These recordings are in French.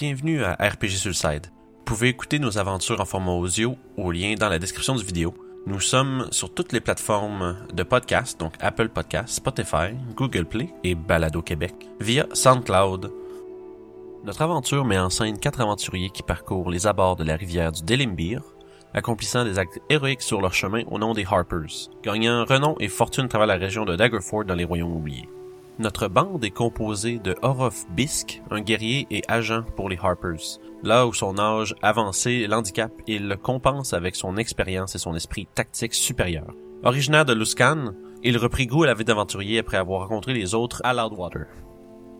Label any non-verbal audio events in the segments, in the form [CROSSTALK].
bienvenue à RPG Sulside. Vous pouvez écouter nos aventures en format audio au lien dans la description du vidéo. Nous sommes sur toutes les plateformes de podcast, donc Apple Podcast, Spotify, Google Play et Balado Québec, via SoundCloud. Notre aventure met en scène quatre aventuriers qui parcourent les abords de la rivière du Delimbir, accomplissant des actes héroïques sur leur chemin au nom des Harpers, gagnant renom et fortune à travers la région de Daggerford dans les Royaumes oubliés. Notre bande est composée de Orof Bisk, un guerrier et agent pour les Harpers. Là où son âge avancé l'handicap, il le compense avec son expérience et son esprit tactique supérieur. Originaire de Luskan, il reprit goût à la vie d'aventurier après avoir rencontré les autres à Loudwater.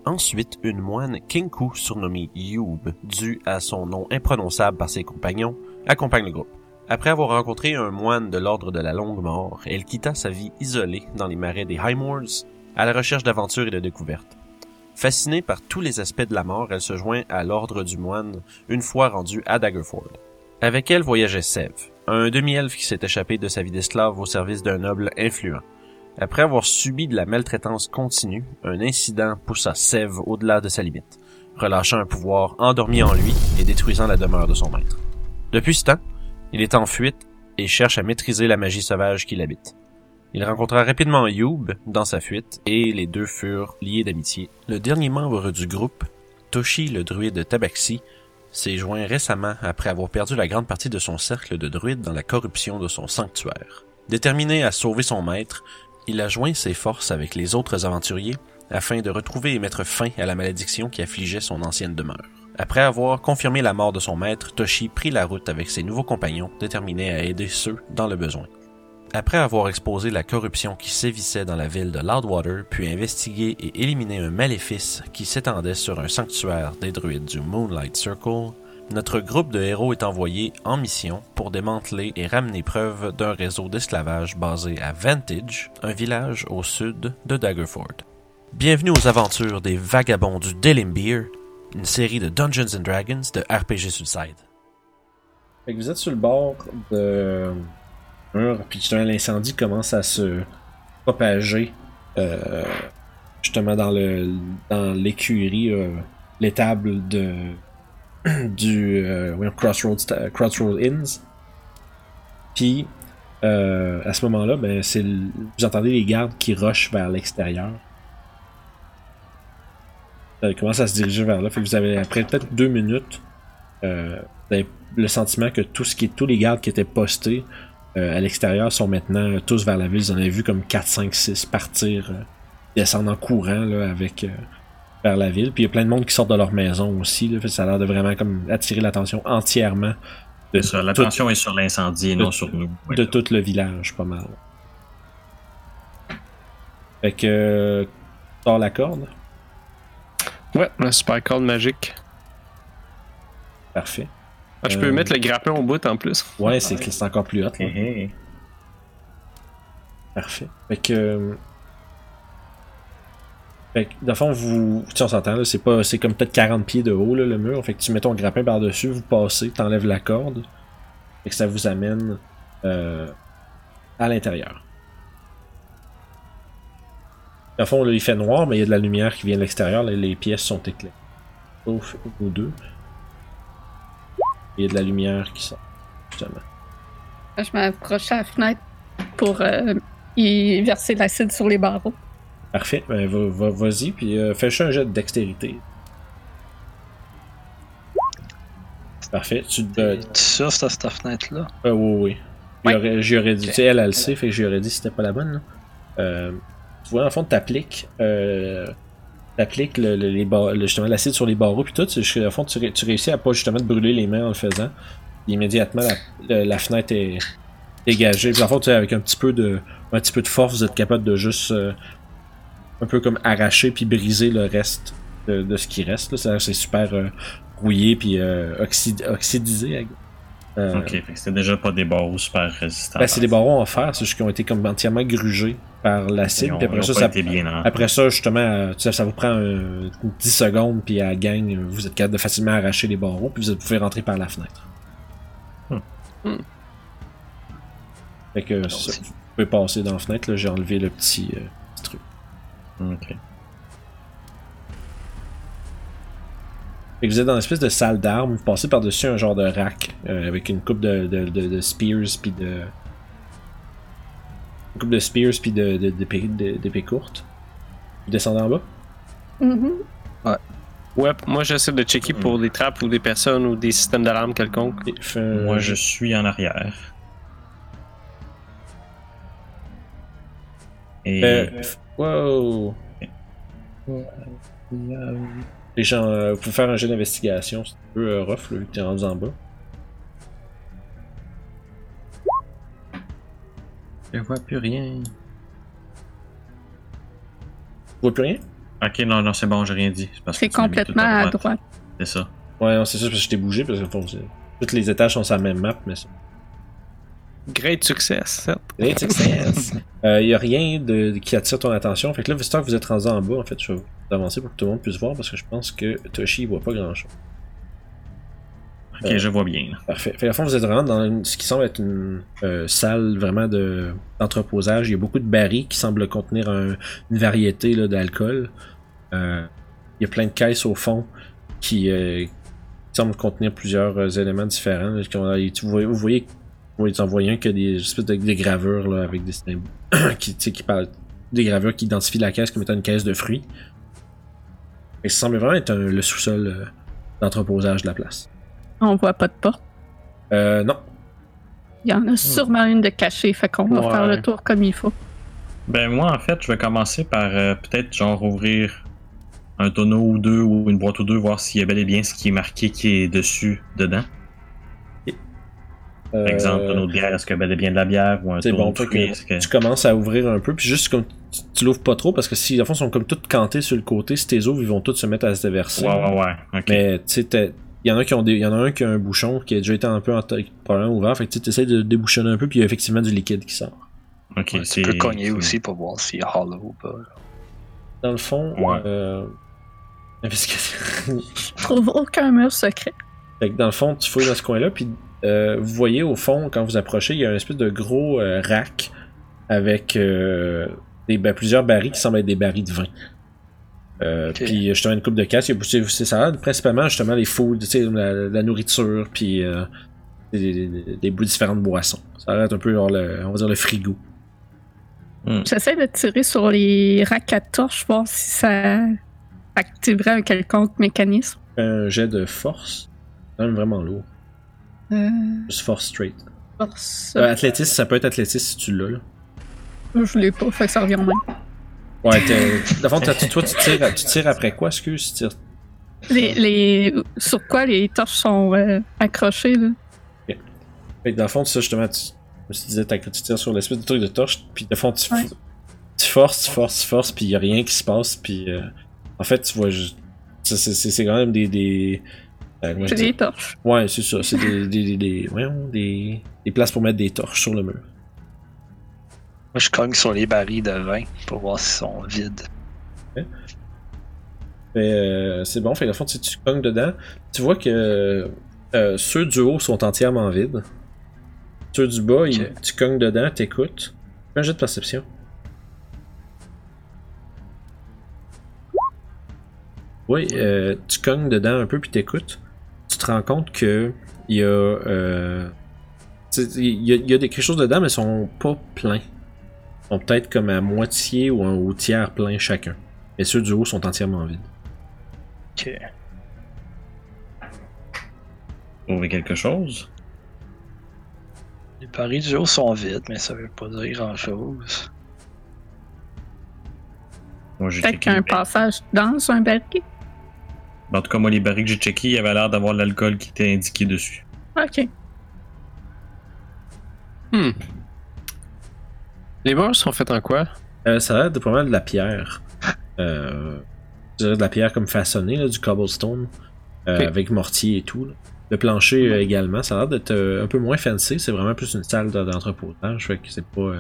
Ensuite, une moine Kinku surnommée Youb, due à son nom imprononçable par ses compagnons, accompagne le groupe. Après avoir rencontré un moine de l'ordre de la longue mort, elle quitta sa vie isolée dans les marais des Highmoors à la recherche d'aventures et de découvertes. Fascinée par tous les aspects de la mort, elle se joint à l'ordre du moine une fois rendue à Daggerford. Avec elle voyageait Sev, un demi-elfe qui s'est échappé de sa vie d'esclave au service d'un noble influent. Après avoir subi de la maltraitance continue, un incident poussa Sev au-delà de sa limite, relâchant un pouvoir endormi en lui et détruisant la demeure de son maître. Depuis ce temps, il est en fuite et cherche à maîtriser la magie sauvage qui l'habite. Il rencontra rapidement Youb dans sa fuite et les deux furent liés d'amitié. Le dernier membre du groupe, Toshi le druide Tabaxi, s'est joint récemment après avoir perdu la grande partie de son cercle de druides dans la corruption de son sanctuaire. Déterminé à sauver son maître, il a joint ses forces avec les autres aventuriers afin de retrouver et mettre fin à la malédiction qui affligeait son ancienne demeure. Après avoir confirmé la mort de son maître, Toshi prit la route avec ses nouveaux compagnons, déterminés à aider ceux dans le besoin. Après avoir exposé la corruption qui sévissait dans la ville de Loudwater, puis investigué et éliminé un maléfice qui s'étendait sur un sanctuaire des druides du Moonlight Circle, notre groupe de héros est envoyé en mission pour démanteler et ramener preuve d'un réseau d'esclavage basé à Vantage, un village au sud de Daggerford. Bienvenue aux aventures des Vagabonds du Delimbir, une série de Dungeons and Dragons de RPG Suicide. Vous êtes sur le bord de puis justement l'incendie commence à se propager euh, justement dans le dans l'écurie, euh, l'étable de [CLEARS THROAT] du euh, Crossroads, Crossroads Inns. Puis à ce moment-là, ben c'est vous entendez les gardes qui rushent vers l'extérieur. Ça commence à se diriger vers là. Vous avez après peut-être deux minutes, avez le sentiment que tout ce qui tous les gardes qui étaient postés euh, à l'extérieur sont maintenant euh, tous vers la ville. Vous en avez vu comme 4, 5, 6 partir, euh, descendre en courant là, avec euh, vers la ville. Puis il y a plein de monde qui sortent de leur maison aussi. Là, Fait que ça a l'air de vraiment comme attirer l'attention entièrement de, C'est ça, tout, L'attention est sur l'incendie et non sur nous. Ouais. de tout le village, pas mal. Fait que sors la corde? Ouais, un super corde magique. Parfait. Ah, je Euh. peux mettre le grappin au bout en plus. Ouais, c'est que c'est encore plus hot. là. Parfait. Fait que. euh, Fait que, dans le fond, vous. Tu sais, on s'entend, là, c'est pas. C'est comme peut-être 40 pieds de haut, là, le mur. Fait que tu mets ton grappin par-dessus, vous passez, t'enlèves la corde. Fait que ça vous amène euh, à l'intérieur. Dans le fond, là, il fait noir, mais il y a de la lumière qui vient de l'extérieur. là, Les pièces sont éclairées. Sauf aux deux. Il y a de la lumière qui sort, justement. Je m'approche à la fenêtre pour euh, y verser l'acide sur les barreaux. Parfait. Ben, va- va- vas-y, puis euh, fais un jet de dextérité. Parfait. Tu te. Tu souffles à cette fenêtre-là? Ah oui, oui. Ouais. J'aurais, j'aurais dit. Tu sais, elle, elle le sait, fait que j'aurais dit si c'était pas la bonne. là. Euh, tu vois, en fond, t'appliques. Le- les justement l'acide sur les barreaux, puis tout. En fond, tu, ré- tu réussis à pas justement te brûler les mains en le faisant. Immédiatement, la, la fenêtre est dégagée. Puis en fond, avec un petit peu de. Un petit peu de force, vous êtes capable de juste. euh, un peu comme arracher puis briser le reste de, ce qui reste. C'est, super euh, rouillé puis euh, oxyd- oxydisé. Euh, Ok, c'était déjà pas des barreaux super résistants. ben, c'est des barreaux en fer, c'est juste qu'ils ont été comme entièrement grugés par l'acide. Puis après ça, ça, été bien après ça, justement, tu sais, ça vous prend euh, 10 secondes, puis à la gang, vous êtes capable de facilement arracher les barreaux, puis vous pouvez rentrer par la fenêtre. Hmm. Hmm. Fait que c'est ça, vous pouvez passer dans la fenêtre, là, j'ai enlevé le petit, euh, petit truc. Ok. Fait que vous êtes dans une espèce de salle d'armes, vous passez par-dessus un genre de rack euh, avec une coupe de, de, de, de spears puis de. Une coupe de spears puis de, de, d'épées, courtes. Vous descendez en bas? Mhm. Ouais, moi j'essaie de checker pour des trappes ou des personnes ou des systèmes d'alarme quelconques. Moi, je suis en arrière. Et Euh, wow! Les gens, euh, vous pouvez faire un jeu d'investigation, c'est un peu euh, rough là, vu que t'es rendu en bas. je vois plus rien. Tu vois plus rien? Ok, non, non, c'est bon, j'ai rien dit. C'est complètement à droite. C'est ça. Ouais, non, c'est ça, parce que je t'ai bougé, parce que c'est- tous les étages sont sur la même map, mais c'est. Great success. Great success! [LAUGHS] Euh, y a rien de, qui attire ton attention, fait que là, vu que vous êtes rendu en bas, en fait, je vais vous avancer pour que tout le monde puisse voir, parce que je pense que Toshi voit pas grand chose. Ok, Euh, je vois bien. Parfait. Fait que, à fond, vous êtes vraiment dans une- ce qui semble être une euh, salle vraiment de, d'entreposage. Il y a beaucoup de barils qui semblent contenir un- une variété là, d'alcool. Euh, il y a plein de caisses au fond qui, euh, qui semblent contenir plusieurs éléments différents. là, vous voyez, vous voyez en voyant a des espèces de des gravures là, avec des symboles [COUGHS] qui, qui parlent des gravures qui identifient la caisse comme étant une caisse de fruits. Et ça semble vraiment être un- le sous-sol euh, d'entreposage de la place. On voit pas de porte. Euh, non, Il y en a sûrement une de cachée, fait qu'on va Ouais. faire le tour comme il faut. Ben, moi, en fait, je vais commencer par euh, peut-être, genre, ouvrir un tonneau ou deux ou une boîte ou deux, voir s'il y a bel et bien ce qui est marqué qui est dessus, dedans. Par exemple, un tonneau de bière, est-ce bel et bien de la bière ou un Euh, C'est tonneau bon, de fait fruits, que que... tu commences à ouvrir un peu, puis juste comme tu, tu l'ouvres pas trop, parce que si, en fond, ils sont comme toutes cantées sur le côté, si t'es ouvres, ils vont tous se mettre à se déverser. Ouais, ouais, ouais. Mais tu sais, il y en a qui ont des, y en a un qui a un bouchon qui a déjà été un peu en probablement ouvert, fait que tu essaies de débouchonner un peu, puis il y a effectivement du liquide qui sort. Ok, Ouais, tu peux cogner aussi pour voir s'il y a hollow ou pas. Dans le fond, Ouais. euh. [LAUGHS] Je trouve aucun mur secret. Fait que dans le fond, tu fouilles dans ce coin-là, puis euh, vous voyez au fond, quand vous approchez, il y a un espèce de gros euh, rack avec euh, des, ben, plusieurs barils qui semblent être des barils de vin. Euh, Ok. Puis justement une coupe de casse, il y a c'est- c'est ça, principalement justement les food, tu sais, la, la nourriture, puis euh, des, des, des- différentes boissons. Ça a l'air un peu genre le, on va dire le frigo. J'essaie de tirer sur les racks à torches, voir si ça activerait un quelconque mécanisme. Un jet de force, quand même vraiment lourd. Euh, Juste force straight. force. Euh, athlétisme, ça peut être athlétisme si tu l'as. là. Je l'ai pas, fait que ça revient même. Ouais, le fond, toi tu tires, tu tires après quoi, excuse? Tu tires Les, les... Sur quoi les torches sont euh, accrochées, là? Fait que dans le fond, ça justement, tu, je disais, tu tires sur l'espèce de truc de torche, puis de fond, tu, Ouais. tu forces, tu forces, tu forces, puis y a rien qui se passe, puis euh, en fait, tu vois, c'est- quand même des. des euh, C'est dis? des torches. Ouais, c'est ça, c'est des, des, des, des, voyons, des, des places pour mettre des torches sur le mur. Moi, je cogne sur les barils de vin pour voir s'ils sont vides. Fait, euh, c'est bon, fait le fond, tu, tu cognes dedans, tu vois que euh, ceux du haut sont entièrement vides. Ceux du bas, ils- tu cognes dedans, t'écoutes. Fais un jet de perception. Oui, euh, tu cognes dedans un peu puis t'écoutes. Tu te rends compte que il y a, euh, il y a, il y a des, quelque chose dedans, mais ils sont pas pleins. Ils sont peut-être comme à moitié ou un au tiers plein chacun. Mais ceux du haut sont entièrement vides. Ok. Trouver quelque chose? Les barils du haut sont vides, mais ça veut pas dire grand chose. Peut-être qu'un passage dans un baril. En tout cas, moi, les barils que j'ai checkés, il y avait l'air d'avoir l'alcool qui était indiqué dessus. Ok. Hmm. Les murs sont faits en quoi? Euh, ça a l'air de pas mal de la pierre. Euh, je dirais de la pierre comme façonnée, là, du cobblestone, euh, avec mortier et tout. là. Le plancher euh, également, ça a l'air d'être euh, un peu moins fancy, c'est vraiment plus une salle de- d'entreposage, fait que c'est pas...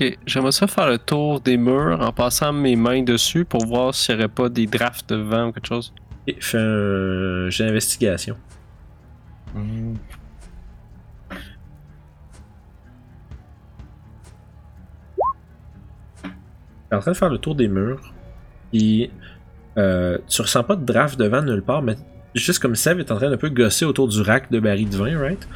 Ok, j'aimerais ça faire le tour des murs en passant mes mains dessus pour voir s'il n'y aurait pas des drafts de vent ou quelque chose. et fait un jet d'investigation. T'es en train de faire le tour des murs, puis Euh, tu ressens pas de draft de vent nulle part, mais juste comme Sev est en train d'un peu gosser autour du rack de barils de vin, right?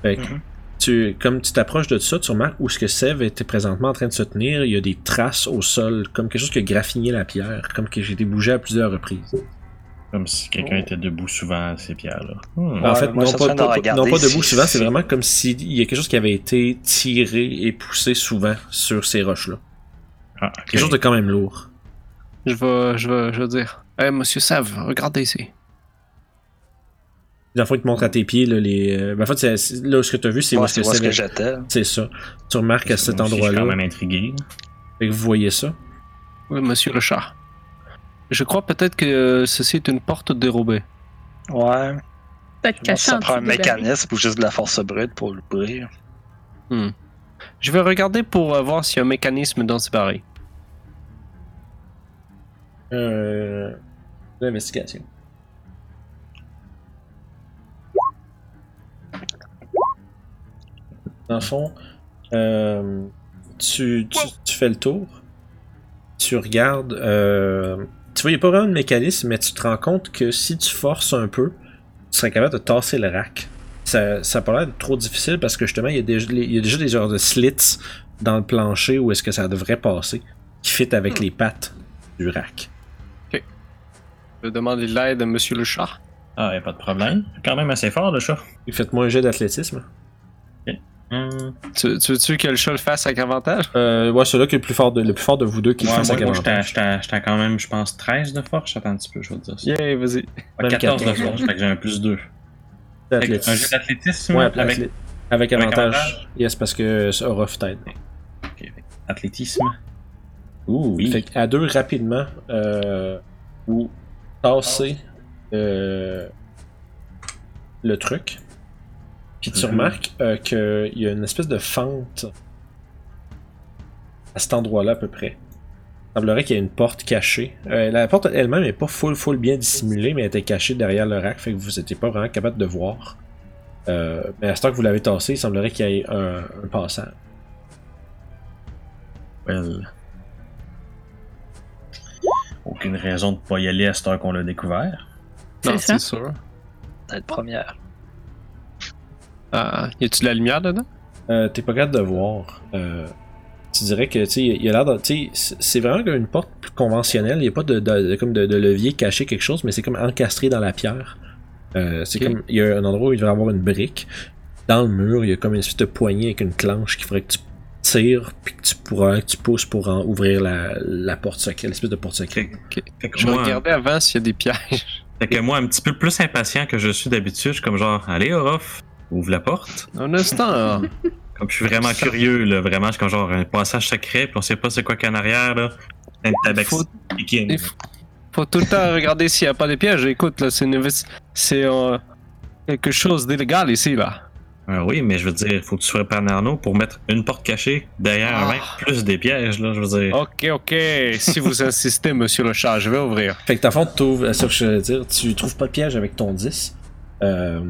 Fait que Mhm. Tu, comme tu t'approches de ça, tu remarques où ce que Sev était présentement en train de se tenir, il y a des traces au sol, comme quelque chose qui a graffiné la pierre, comme que j'ai été bougé à plusieurs reprises. Comme si quelqu'un était debout souvent à ces pierres-là. Hmm. en fait, moi, non pas, non debout si- souvent, c'est vraiment comme s'il y a quelque chose qui avait été tiré et poussé souvent sur ces roches-là. Ah. Quelque chose de quand même lourd. Je vais, je vais, je vais dire. Eh, monsieur Sav, regardez ici. Dans le fond, il te montre à tes pieds, là, les. euh, ben, en fait, c'est- c'est- là, ce que tu as vu, c'est où Ouais, où est-ce c'est. que j'étais. C'est ça. Tu remarques à cet aussi, Je suis quand endroit-là. même intrigué. Fait que vous voyez ça. Oui, monsieur le chat. Je crois peut-être que ceci est une porte dérobée. Ouais. Peut-être Je pense que caché ça en prend un mécanisme ou juste de la force brute pour l'ouvrir. Hmm. Je vais regarder pour euh, voir s'il y a un mécanisme dans ce baril. Euh. L'investigation. Dans le fond, euh, tu, tu, tu fais le tour. Tu regardes. euh, tu vois, il n'y a pas vraiment de mécanisme, mais tu te rends compte que si tu forces un peu, tu serais capable de tasser le rack. Ça, ça a pas l'air d'être trop difficile parce que justement, il y, a déjà, il y a déjà des genres de slits dans le plancher où est-ce que ça devrait passer qui fit avec les pattes du rack. Je vais demander de l'aide à monsieur le chat. Ah, y a pas de problème. Quand même assez fort, le chat. Faites-moi un jet d'athlétisme. Tu, tu veux-tu que le chat le fasse avec avantage? Euh, ouais, celui-là qui est le plus fort de, le plus fort de vous deux qui Ouais, le fasse moi, avec moi, avantage? j'étais- j'étais quand même, je pense, 13 de force. Attends un petit peu, je vais te dire ça. Yeah, vas-y. Ouais, 14 de 14. force, fait que j'ai un plus 2. Athlétisme. Un jeu d'athlétisme Ouais, avec avec, avec avantage. avantage? Yes, parce que ça aura t'aide. Ok, fait que athlétisme. Ouh, oui. Fait à deux, rapidement, euh, vous tassez euh, le truc. Puis tu remarques euh, qu'il y a une espèce de fente à cet endroit-là à peu près. Il semblerait qu'il y ait une porte cachée. Euh, la porte elle-même n'est pas full full bien dissimulée, mais elle était cachée derrière le rack, fait que vous n'étiez pas vraiment capable de voir. Euh, mais à ce temps que vous l'avez tassé, il semblerait qu'il y ait un, un passage. Well. Aucune raison de pas y aller à cette heure qu'on l'a découvert. C'est Non, c'est sûr. Peut-être première. Ah, y a-tu de la lumière dedans? Euh, T'es pas capable de voir. Euh, tu dirais que, tu sais, il y a l'air de. tu sais, c'est- vraiment comme une porte plus conventionnelle. Il n'y a pas de, de- de- comme de, de levier caché quelque chose, mais c'est comme encastré dans la pierre. Euh, c'est comme. Il y a un endroit où il devrait y avoir une brique. Dans le mur, il y a comme une espèce de poignée avec une clenche qu'il faudrait que tu tires, puis que tu pourras, que tu pousses pour en ouvrir la, la porte secrète, l'espèce de porte secrète. Fait que Je moi, regardais avant s'il y a des pièges. fait que moi, un petit peu plus impatient que je suis d'habitude, je suis comme genre, allez, Orof, ouvre la porte. Un instant. [LAUGHS] Comme je suis vraiment curieux, là, vraiment, je suis comme genre un passage secret, puis on sait pas c'est quoi qu'il y a en arrière, là. Un tabac Faut- piqué. il faut, faut tout le temps regarder s'il n'y a pas de pièges. Écoute, là, c'est une c'est euh, quelque chose d'illégal ici, là. Ah oui, mais je veux dire, faut que tu sois Arnaud pour mettre une porte cachée derrière Ah. avec plus des pièges, là, je veux dire. Ok, ok. Si vous insistez, [LAUGHS] monsieur le chat, je vais ouvrir. Fait que le fond, tu trouves, ça que je veux dire, tu trouves pas de piège avec ton 10. Euh,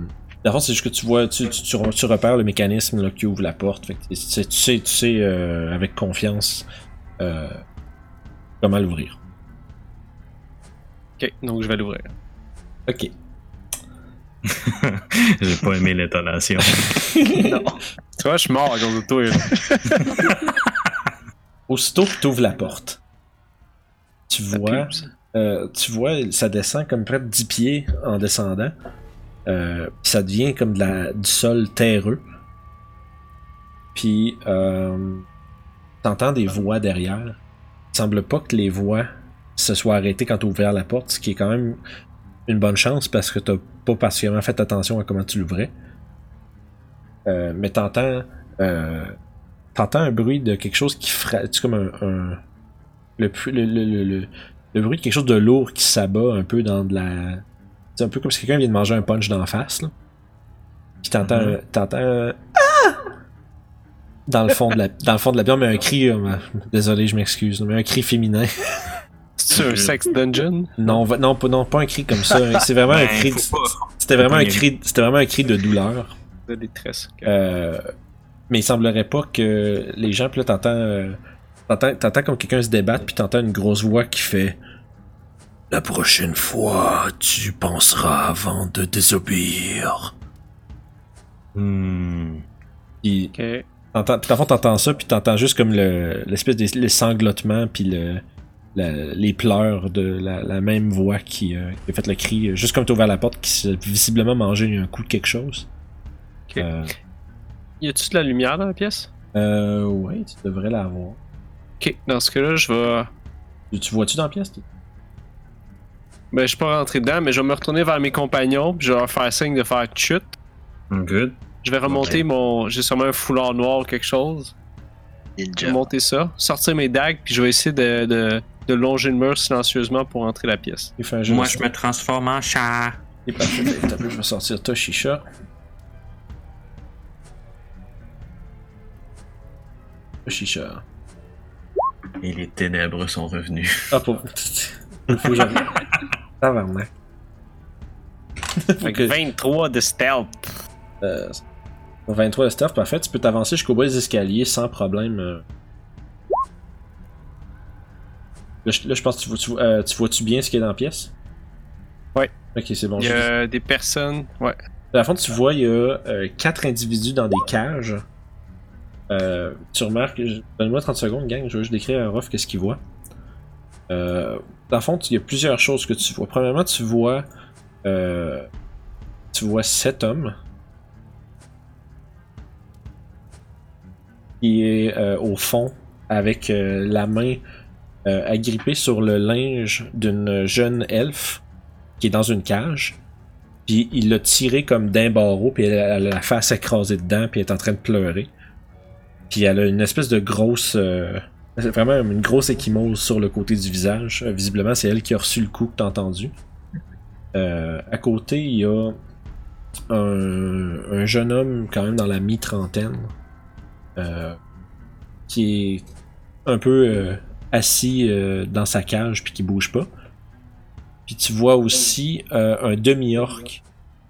dans le fond, c'est juste que tu vois, tu, tu, tu, tu repères le mécanisme là, qui ouvre la porte. Fait que tu sais, tu sais, tu sais euh, avec confiance euh, comment l'ouvrir. Ok, donc je vais l'ouvrir. Ok. [LAUGHS] J'ai pas aimé l'intonation. [LAUGHS] non. Tu vois, je suis mort à cause de toi. [LAUGHS] Aussitôt que tu ouvres la porte, tu vois, euh, tu vois, ça descend comme près de 10 pieds en descendant. Euh, ça devient comme la, du sol terreux. Puis, euh, t'entends des voix derrière. Il semble pas que les voix se soient arrêtées quand t'as ouvert la porte, ce qui est quand même une bonne chance parce que t'as pas particulièrement fait attention à comment tu l'ouvrais. Euh, mais t'entends, euh, t'entends un bruit de quelque chose qui frappe, comme un, un- le, le, le- le bruit de quelque chose de lourd qui s'abat un peu dans de la, c'est un peu comme si quelqu'un vient de manger un punch d'en face là. Puis t'entends, un- t'entends un ah dans le fond de la, dans le fond de la bière, mais un cri, euh, désolé, je m'excuse, mais un cri féminin. C'est un sex dungeon? Non, non, pas, non, pas un cri comme ça. [LAUGHS] C'est vraiment un Ben, cri. C'était vraiment un cri. C'était vraiment un cri de douleur. De détresse. Euh, mais il semblerait pas que les gens, puis là, t'entends, euh, t'entends, t'entends comme quelqu'un se débattre, puis t'entends une grosse voix qui fait La prochaine fois, tu penseras avant de désobéir. Hmm. Puis, Ok. t'entends, le t'entends ça, puis t'entends juste comme le, l'espèce de les sanglotements, puis le, la- les pleurs de la, la même voix qui, euh, qui a fait le cri, euh, juste comme t'as ouvert la porte, qui s'est visiblement mangé un coup de quelque chose. Ok. Euh, Y a-tu de la lumière dans la pièce? euh, ouais, tu devrais l'avoir. Ok, dans ce cas-là, je vais. Tu, tu vois-tu dans la pièce? toi? Ben, je suis pas rentré dedans, mais je vais me retourner vers mes compagnons, puis je vais leur faire signe de faire chute. Good. Je vais remonter mon. J'ai sûrement un foulard noir ou quelque chose. Je vais monter ça, sortir mes dagues, puis je vais essayer de, de, de longer le mur silencieusement pour entrer la pièce. Il fait un jeu Moi, je me transforme en chat. C'est parfait. [LAUGHS] Je vais sortir Toshisha. Toshisha. Et les ténèbres sont revenus. Ah, pour. [LAUGHS] Il faut j'arrive. [LAUGHS] Tabarnak. Faut Fait que- que 23 de stealth. euh, 23 de stuff, parfait. Tu peux t'avancer jusqu'au bas des escaliers sans problème. euh. Là, je, là, je pense que tu vois, tu, vois- euh, tu vois-tu bien ce qu'il y a dans la pièce? Ouais. Ok, c'est bon. Il y je- a des personnes. Ouais. À la fin, tu vois, il y a euh, quatre individus dans des cages. Euh, tu remarques, donne-moi 30 secondes, gang, je vais juste décrire à Ruff qu'est-ce qu'il voit. Euh, dans le fond, il y a plusieurs choses que tu vois. Premièrement, tu vois, euh, tu vois sept hommes qui est euh, au fond avec euh, la main euh, agrippée sur le linge d'une jeune elfe qui est dans une cage. Puis il l'a tiré comme d'un barreau, puis elle, a la face écrasée dedans, puis elle est en train de pleurer. Puis elle a une espèce de grosse. C'est vraiment une grosse échymose sur le côté du visage. Euh, visiblement, c'est elle qui a reçu le coup que t'as entendu. Euh, à côté, il y a un, un jeune homme, quand même dans la mi-trentaine, euh, qui est un peu assis dans sa cage, puis qui bouge pas. Puis tu vois aussi un demi-orc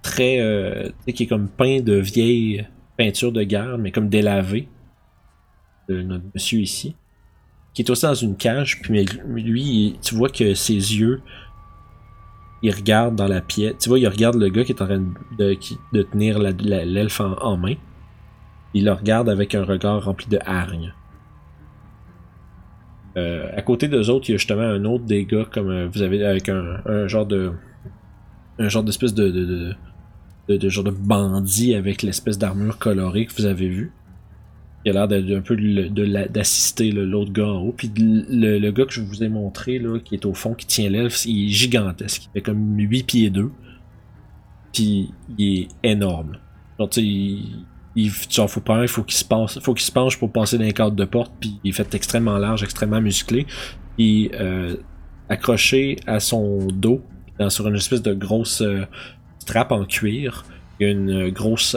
très. qui est comme peint de vieille peinture de guerre, mais comme délavé. De notre monsieur ici. Qui est aussi dans une cage, puis mais lui, tu vois que ses yeux. Il regarde dans la pièce. Tu vois, il regarde le gars qui est en train de, tenir l'elfe en, main. Il le regarde avec un regard rempli de hargne. Euh, à côté d'eux autres, il y a justement un autre des gars comme euh, vous avez avec un, genre de un genre d'espèce de genre de bandit avec l'espèce d'armure colorée que vous avez vu. Il a l'air de, de- un peu d'assister l'autre gars en haut. Puis le, gars que je vous ai montré là, qui est au fond, qui tient l'elfe, il est gigantesque. Il fait comme 8 pieds 2. Puis il est énorme. Genre, tu il, il en fous pas il faut qu'il se passe, faut qu'il se penche pour passer dans les cadres de porte, puis il est fait extrêmement large, extrêmement musclé. Puis euh, accroché à son dos, sur une espèce de grosse euh, strap en cuir, il y a une euh, grosse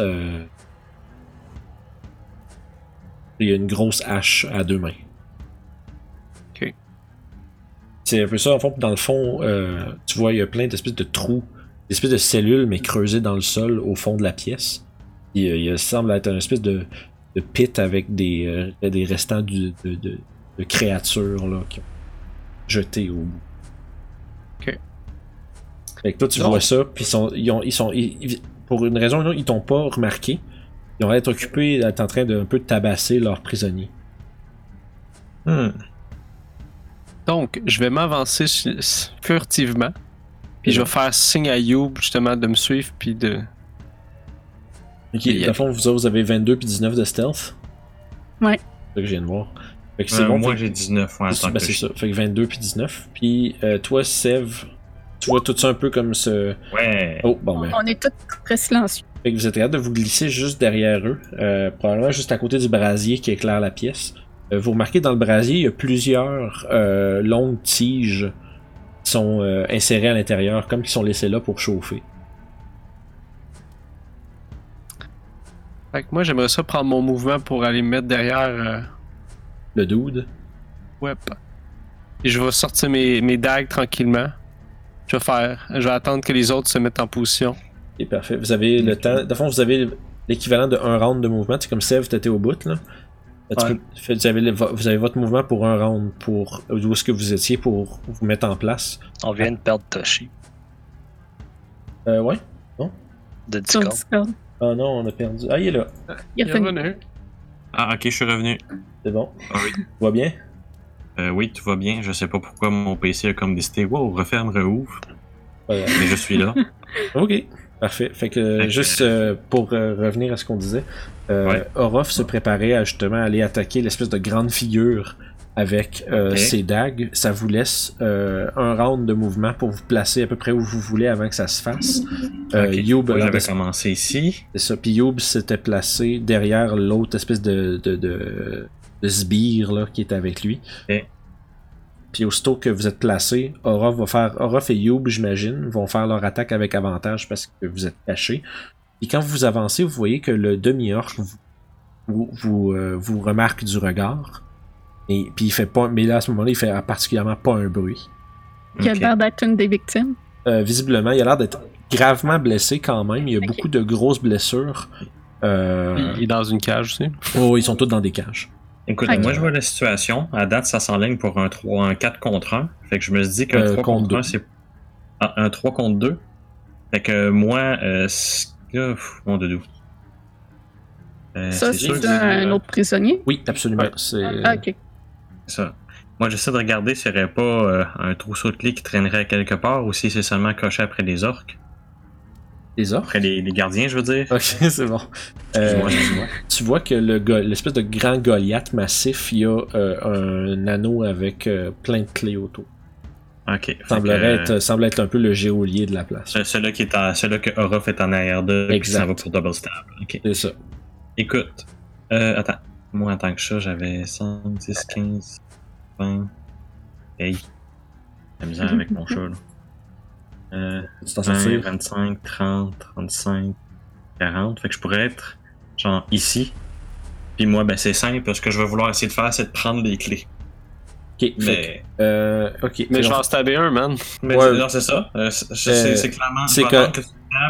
il y a une grosse hache à deux mains. Ok. C'est un peu ça, en fond, dans le fond, euh, tu vois, il y a plein d'espèces de trous, des espèces de cellules, mais creusées dans le sol au fond de la pièce. Il, il semble être une espèce de, de pit avec des, euh, des restants du- de, de- de créatures là, qui ont jeté au bout. Ok. Fait que toi, tu Non. vois ça, puis ils sont, ils ont, ils sont, ils- ils- pour une raison ou une autre, ils t'ont pas remarqué. Ils ont l'air d'être occupés d'être en train de un peu tabasser leurs prisonniers. Hmm. Donc, je vais m'avancer furtivement. Puis je vais faire signe à Youb justement de me suivre puis de. Ok, Il y a- dans le fond, vous autres, vous avez 22 puis 19 de stealth? Ouais. C'est ça que je viens de voir. Fait que c'est Euh, bon. moi, j'ai 19 ouais, c'est ben, je- ça. Fait que 22 puis 19. Puis euh, toi, Sev, tu vois tout ça un peu comme ce. Ouais. Oh, bon, ben. On est tous très silencieux. Fait que vous êtes capable de vous glisser juste derrière eux, euh, probablement juste à côté du brasier qui éclaire la pièce. Euh, vous remarquez dans le brasier, il y a plusieurs euh, longues tiges qui sont insérées à l'intérieur, comme qui sont laissées là pour chauffer. Fait que moi, j'aimerais ça prendre mon mouvement pour aller me mettre derrière. Le dude. Web. Et je vais sortir mes, mes dagues tranquillement. Je vais faire. Je vais attendre que les autres se mettent en position. Et parfait. Vous avez le temps. De fond, vous avez l'équivalent de un round de mouvement. C'est comme Sev, t'étais au bout, là. Ouais. peux- vous, avez le- vous avez votre mouvement pour un round pour où est-ce que vous étiez pour vous mettre en place. On vient de perdre Toshi Euh, ouais. de Sur Discord. Discord. Ah non, on a perdu. Ah, il est là. Il est revenu. Ah, ok, je suis revenu. C'est bon. Ah oui. Tout va bien? Euh, oui, tout va bien. Je sais pas pourquoi mon PC a comme décidé, wow, referme, réouvre. Voilà. Mais je suis là. [LAUGHS] Ok, parfait. Fait que juste euh, pour euh, revenir à ce qu'on disait, euh, Ouais. Orof se préparait à justement aller attaquer l'espèce de grande figure avec ses dagues. Ça vous laisse un round de mouvement pour vous placer à peu près où vous voulez avant que ça se fasse. Ok. Youb, a Moi, l'air de j'avais commencé ici. C'est ça. Puis Youb s'était placé derrière l'autre espèce de, de, de, de sbire là, qui est avec lui. Puis aussitôt que vous êtes placé, Orof va faire. Orof et Youb, j'imagine, vont faire leur attaque avec avantage parce que vous êtes cachés. Puis quand vous avancez, vous voyez que le demi-orc vous, vous, vous, euh, vous remarque du regard. Et puis il fait pas. Mais là, à ce moment-là, il fait particulièrement pas un bruit. Il a l'air d'être une des victimes. Euh, visiblement, il a l'air d'être gravement blessé quand même. Il y a beaucoup de grosses blessures. Euh... Il est dans une cage aussi? Oh, ils sont tous dans des cages. Écoute, moi je vois la situation. À date, ça s'enligne pour un 3, un 4 contre 1. Fait que je me dis qu'un Euh, 3 contre contre deux. 1, c'est. Ah, un 3 contre 2. Fait que moi, euh, mon doudou. Euh, Ça, c'est que- un autre prisonnier? Oui, absolument. Ouais. C'est Ah, ok. Ça. Moi, j'essaie de regarder s'il n'y aurait pas euh, un trousseau de clés qui traînerait quelque part ou si c'est seulement coché après les orques. Des orques? Après les, les gardiens, je veux dire. Ok, [LAUGHS] c'est bon. Euh, tu vois que le l'espèce de grand Goliath massif, il y a euh, un anneau avec euh, plein de clés autour. Ok. Semblerait que, être, semble être un peu le géolier de la place. ce- Celui-là qui est en, celui que Orof est en arrière de, Exact. ça va pour double stab. Ok. C'est ça. Écoute, euh, attends. Moi, en tant que chat, j'avais 5, 10, 15, 20. Hey. La misère avec mon chat, là. Euh, Tu t'en 20, sortir. 25, 30, 35, 40. Fait que je pourrais être, genre, ici. Puis moi, ben, c'est simple. Ce que je vais vouloir essayer de faire, c'est de prendre les clés. Ok, Mais, que, euh, ok. Mais je vais en stabber un, man. mais Ouais. non, c'est ça. Euh, c'est Euh, c'est clairement. c'est je que-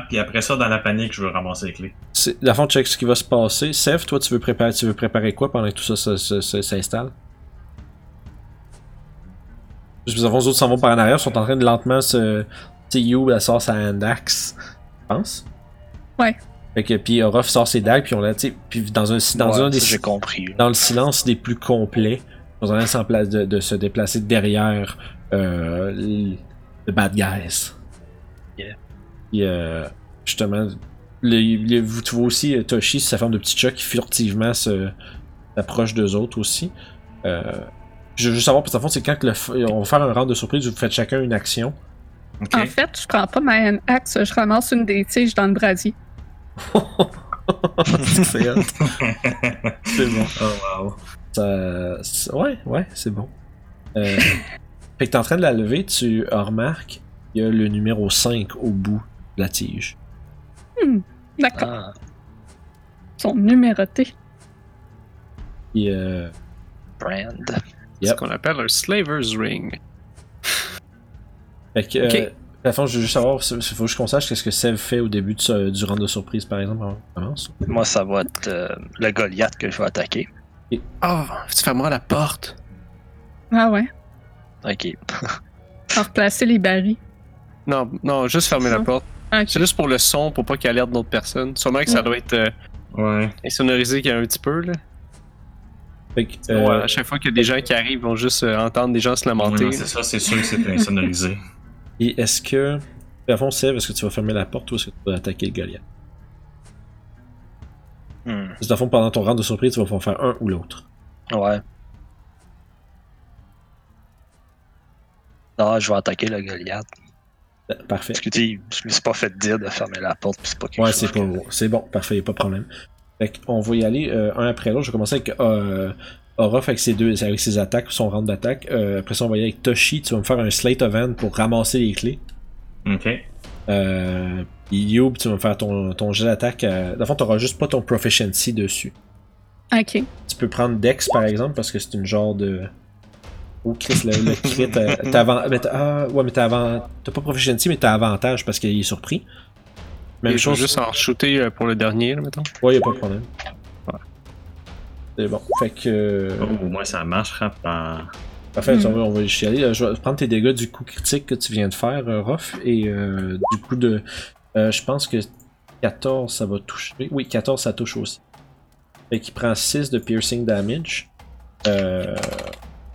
puis après ça, dans la panique, je veux ramasser les clés. le fond, check ce qui va se passer. Seth, toi, tu veux préparer, tu veux préparer quoi pendant que tout ça s'installe? Parce que les autres s'en vont par en arrière, ils sont en train de lentement se. Tu sais, You, elle sort sa hand axe, je pense. Ouais. Fait que, puis Orof sort ses dagues, puis on l'a, tu sais, puis dans un, dans Ouais, un des, compris. dans le silence des plus complets, ont l'air s'en place de, de se déplacer derrière euh, les les bad guys. Yeah. Puis, euh, justement, le, le- vous vois aussi euh, Toshi, sa forme de petit chat qui furtivement se s'approche d'eux autres aussi. Euh, je veux juste savoir, parce que le fond, c'est quand que le on va faire un round de surprise où vous faites chacun une action. En fait, je prends pas ma hand axe, je ramasse une des tiges dans le brasier. [LAUGHS] c'est bon. oh wow. Ça- ouais, ouais, c'est bon. Euh, [LAUGHS] fait que t'es en train de la lever, tu remarques, il y a le numéro 5 au bout de la tige. D'accord. Ah, Ils sont numérotés. Et, euh, brand. C'est Yep. ce qu'on appelle un Slaver's Ring. Fait que, Ok. euh, à la fin, je veux juste savoir, il faut juste qu'on sache qu'est-ce que Sev fait au début de du round de surprise, par exemple, avant qu'on commence. Moi, ça va être euh, le Goliath que je vais attaquer. Oh, tu fermes la porte. Ah ouais. Ok. [LAUGHS] En replacer les barils. Non, non, juste fermer la porte. Ah, ok. C'est juste pour le son, pour pas qu'il alerte d'autres personnes. Sûrement que ça doit être euh, Ouais. insonorisé qu'il y a un petit peu, là. Fait que, Sinon, euh, à chaque fois qu'il y a des gens qui arrivent, ils vont juste euh, entendre des gens se lamenter. Ouais, non, c'est ça, c'est sûr que c'est insonorisé. [LAUGHS] et est-ce que, à fond, Sev, est-ce que tu vas fermer la porte ou est-ce que tu vas attaquer le Goliath? Hmm. Parce que, le fond, pendant ton round de surprise, tu vas pouvoir faire un ou l'autre. Ouais. Non, je vais attaquer le Goliath. Euh, Parfait. Parce que tu je me suis pas fait dire de fermer la porte, c'est pas quelque Ouais, chose. c'est pas C'est bon, parfait, y a pas de problème. Fait on va y aller euh, un après l'autre. Je vais commencer avec euh, Orof avec ses deux avec ses attaques, son round d'attaque. Euh, après ça, on va y aller avec Toshi. Tu vas me faire un slate of hand pour ramasser les clés. Ok. Euh, puis Youb, tu vas me faire ton, ton jet d'attaque. Euh, dans le fond, t'auras juste pas ton proficiency dessus. Ok. Tu peux prendre Dex par exemple parce que c'est une genre de. Oh Chris, le, le crit. euh, t'as avant... mais t'as- ah, ouais, mais t'as avant... T'as pas proficiency, mais t'as avantage parce qu'il est surpris. Même Et je vais chose. juste en shooter pour le dernier, là, mettons. Ouais, y a pas de problème. C'est bon. Fait que. euh, Oh, au moins ça marchera pas. Parfait, Mm. on va, y chialer. Euh, Je vais prendre tes dégâts du coup critique que tu viens de faire, euh, Ruff, et euh, du coup de. euh, je pense que 14 ça va toucher. Oui, 14 ça touche aussi. Fait qu'il prend 6 de piercing damage. Euh.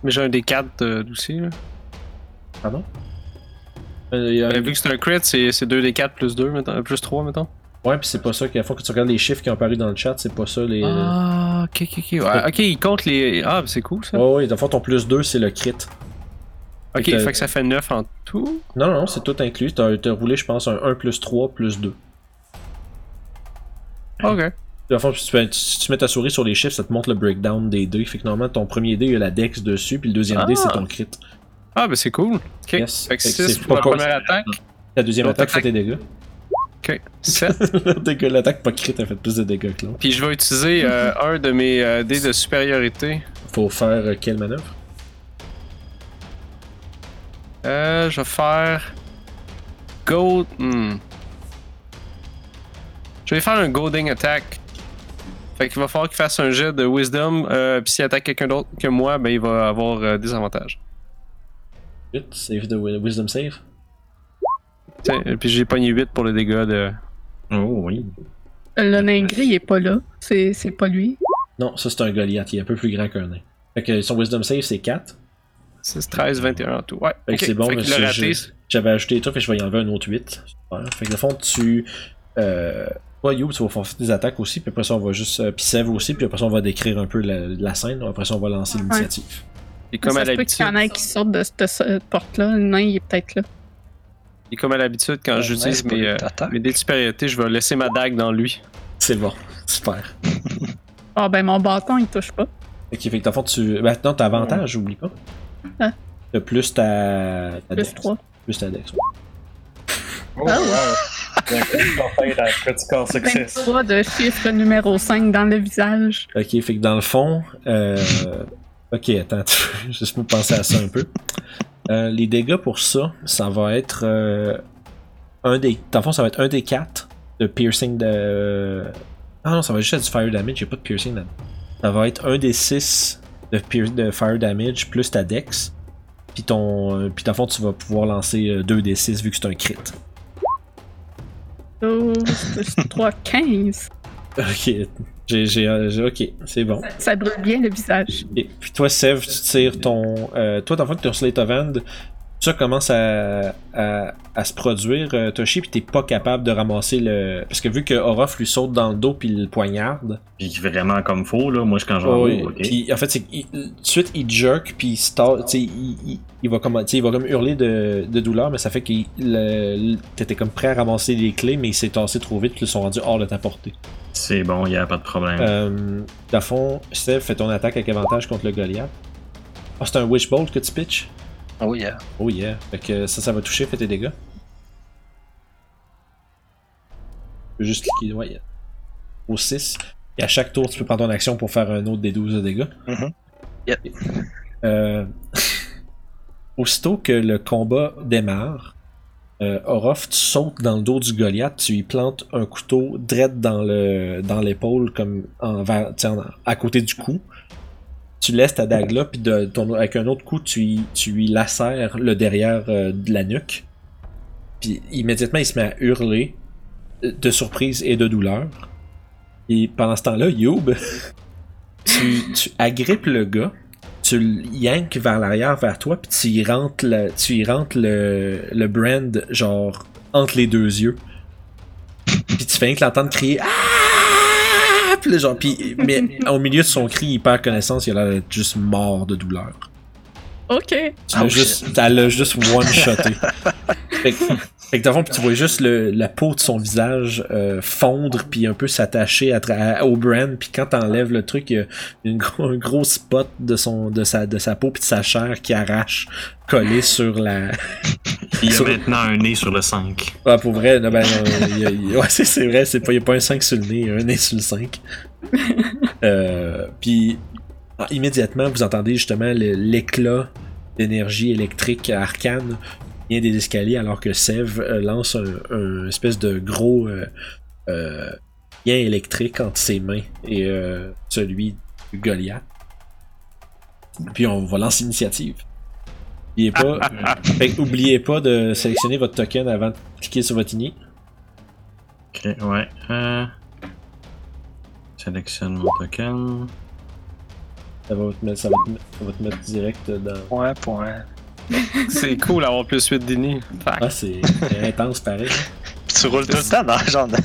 Mais j'ai un des 4 aussi. Là. Pardon? Euh, il y a- Ben, vu que c'est un crit, c'est c'est 2 des 4 plus 2, mettons, euh, plus 3, mettons. Ouais, puis c'est pas ça qu'à la fois que tu regardes les chiffres qui ont apparu dans le chat, c'est pas ça les. Ah, ok, ok, ok. Ouais, ok, il compte les. Ah, c'est cool ça. Ouais, ouais, dans le fond, ton plus 2, c'est le crit. ok, fait que ça fait 9 en tout. Non, non, c'est tout inclus. T'as as roulé, je pense, un 1 plus 3 plus 2. Ok. Dans le fond, si tu, si tu mets ta souris sur les chiffres, ça te montre le breakdown des dés. Fait que normalement, ton premier dé, il y a la dex dessus, puis le deuxième dé, Ah. c'est ton crit. Ah, ben c'est cool. Ok. Yes. Fait que Fait que 6 c'est pour la première attaque. Ta deuxième attaque fait tes dégâts. Ok. 7. [LAUGHS] Dégâts- L'attaque pas crit a fait plus de dégâts que l'autre. Puis je vais utiliser euh, [LAUGHS] un de mes euh, dés de supériorité. Faut faire euh, quelle manœuvre? Euh, je vais faire. Gold. hmm. Je vais faire un Golding Attack. Fait qu'il va falloir qu'il fasse un jet de Wisdom. Euh, puis s'il attaque quelqu'un d'autre que moi, ben il va avoir euh, des avantages. 8, save wi- Wisdom save. Tiens, et puis j'ai pogné 8 pour le dégât de. Oh oui. Le nain gris, il est pas là. C'est c'est pas lui. Non, ça c'est un Goliath, il est un peu plus grand qu'un nain. Fait que son Wisdom save c'est 4. 6, 13, 21 en tout. Ouais. Fait que c'est bon, Fait c'est- raté. je- J'avais ajouté les trucs, que je vais y enlever un autre 8. Super. Fait que de fond, tu. Euh, toi, You, tu vas faire des attaques aussi, puis après ça, on va juste. euh, puis Sev aussi, puis après ça, on va décrire un peu la, la scène. Après ça, on va lancer l'initiative. Et comme à ça se peut qu'il y l'habitude. en ait qui sortent de cette, cette porte-là. Le nain, il est peut-être là. Et comme à l'habitude, quand Ouais, j'utilise mes, euh, mes dés de supériorité, je vais laisser ma dague dans lui. C'est bon. Super. Ah ben mon bâton, il touche pas. Ok, fait que dans le fond, tu. Ben, non, t'as avantage, oublie pas. Ah. T'as plus ta. ta Plus dex. 3. Plus ta dex. ouais. Oh, Ah ouais. wow. Un critical critical success. 23 de chiffre numéro 5 dans le visage. Ok, fait que dans le fond. Euh... Ok, attends, tu [LAUGHS] peux juste me penser à ça un peu. Euh, les dégâts pour ça, ça va être. euh, un des. Dans le fond, ça va être un des 4 de piercing de. Ah non, ça va juste être du fire damage, j'ai pas de piercing damage. Ça va être un des 6 de, pier- de fire damage plus ta dex. Puis ton. euh, Puis dans le fond, tu vas pouvoir lancer 2 des 6 vu que c'est un crit. 12 plus 3, 15. [LAUGHS] Ok, j'ai, j'ai, euh, j'ai- ok, c'est bon. Ça brûle bien le visage. Et puis toi, Sev, tu tires ton. Euh, toi, dans le fond, ton Slate of Hand, ça commence à, à, à se produire, euh, Toshi, puis t'es pas capable de ramasser le. Parce que vu que Orof lui saute dans le dos puis il le poignarde, Puis vraiment comme faux, là. Moi, je quand j'en oui, vois, ok. puis en fait, c'est qu'il- tout de suite, il jerk, puis il il, il, il va comme, il va comme hurler de, de douleur, mais ça fait le- t'étais comme prêt à ramasser les clés, mais il s'est tassé trop vite, puis ils sont rendus hors de ta portée. C'est bon, y a pas de problème. Euh, fond, Sev, fais ton attaque avec avantage contre le Goliath. Ah, c'est un Witch Bolt que tu pitches? Oh yeah. Oh yeah. Fait que ça, ça va toucher, fais tes dégâts. Tu peux juste cliquer, ouais. yeah. Au 6. Et à chaque tour, tu peux prendre ton action pour faire un autre des 12 de dégâts. Yep. Euh, [LAUGHS] aussitôt que le combat démarre, euh, Orof, tu sautes dans le dos du Goliath, tu lui plantes un couteau direct dans le dans l'épaule, comme vers- en- à côté du cou. Tu laisses ta dague là, puis de, ton- avec un autre coup, tu, y- tu lacères le derrière euh, de la nuque. Puis immédiatement, il se met à hurler euh, de surprise et de douleur. Et pendant ce temps-là, Youb, [LAUGHS] tu, tu agrippes le gars, tu le yanks vers l'arrière, vers toi, puis tu y rentres, le, tu y rentres le, le brand, genre, entre les deux yeux. Puis tu fais que l'entendre crier Ah! Puis là, genre, puis, mais au milieu de son cri, il perd connaissance, il a l'air d'être juste mort de douleur. Ok. Tu l'as Oh, juste, juste one-shoté. [LAUGHS] fait, que, fait que dans le fond, puis tu vois juste le- la peau de son visage euh, fondre puis un peu s'attacher à au brand. Puis quand t'enlèves le truc, il y a une gros, un gros spot de, son, de, sa, de sa peau puis de sa chair qui arrache, collé sur la... [LAUGHS] Il y a sur- maintenant un nez sur le 5. Ah, pour vrai, là, ben, non, il y a- il y a- ouais, [LAUGHS] c'est, c'est vrai, c'est pas, il y a pas un 5 sur le nez, il y a un nez sur le 5. [LAUGHS] euh, puis, ah, immédiatement, vous entendez justement le- l'éclat d'énergie électrique arcane vient des escaliers alors que Sev euh, lance un, un espèce de gros euh, euh, lien électrique entre ses mains et euh, celui Goliath. Puis on va lancer l'initiative. Oubliez pas, fait [LAUGHS] que oubliez pas de sélectionner votre token avant de cliquer sur votre ini. Ok, ouais. Euh... Sélectionne mon token. Ça va te mettre, ça va te, mettre- ça va te mettre direct dans. Point, point. [LAUGHS] C'est cool d'avoir plus 8 d'ini. Ah, c'est intense pareil. Puis tu roules tout le temps dans le genre de.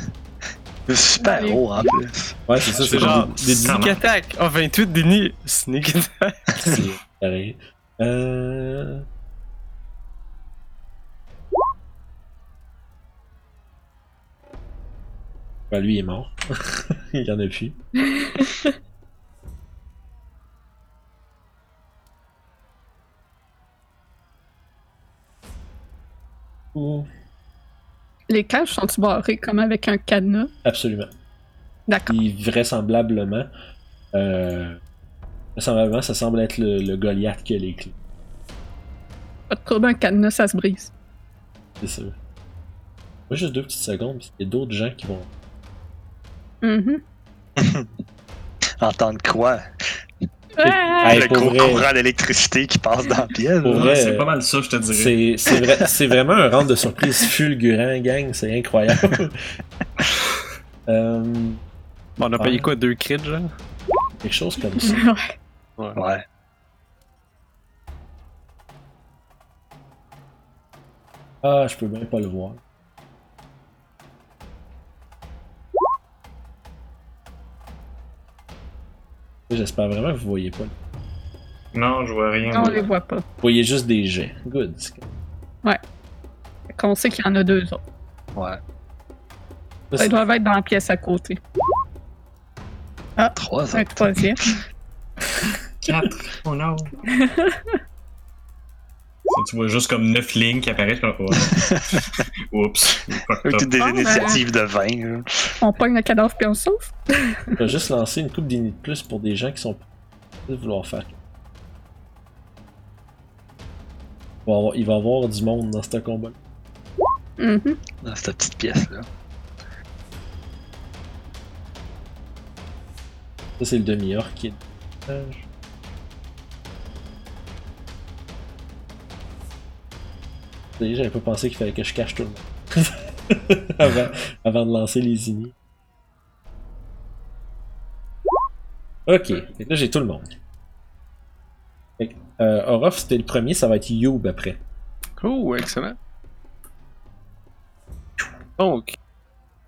super Ouais. haut en plus. Ouais, c'est ça, C'est c'est genre des, Sneak attack! Ah, 28 d'ini! Sneak attack! [LAUGHS] C'est pareil. Euh... Ben, lui il est mort. [LAUGHS] il y en a plus. Les cages sont-ils barrées comme avec un cadenas? Absolument. D'accord. Puis vraisemblablement, euh, vraisemblablement, ça semble être le, le Goliath qui a les clés. Pas de trouble, un cadenas, ça se brise. C'est ça. Moi, juste deux petites secondes, parce qu'il y a d'autres gens qui vont. Mhm. [LAUGHS] Entendre quoi! Hey, Le gros vrai. courant d'électricité qui passe dans la pièce. Vrai, c'est pas mal ça, je te dirais. C'est c'est vrai- c'est vraiment un round de surprise fulgurant, gang. C'est incroyable. [LAUGHS] Euh, Bon, on a payé quoi? 2 crits, genre? quelque chose comme [LAUGHS] ça. Ouais. Ouais. Ah, je peux même pas le voir. J'espère vraiment que vous voyez pas. Vous Non, je vois rien. On les voit pas. voyez juste des jets. Good. Fait qu'on sait qu'il y en a deux autres. Ouais. Ça, Ils doivent être dans la pièce à côté. Trois Un autres. troisième. 4. Oh non. [LAUGHS] Tu vois juste comme 9 lignes qui apparaissent comme. [LAUGHS] Oh. Oups. Up. des Ah, ben. initiatives de 20. là. On pogne le cadavre puis on sauve. Je vais juste lancer une coupe d'init de plus pour des gens qui sont de vouloir faire. Il va, y avoir, il va avoir du monde dans ce combat. Mhm. Dans cette petite pièce-là. Ça, c'est le demi-orc qui est. Déjà, j'avais pas pensé qu'il fallait que je cache tout le monde. [LAUGHS] avant, avant de lancer les inis. Ok, fait que là j'ai tout le monde. Fait que, euh, Orof c'était le premier, ça va être Youb après. Oh, excellent. Donc,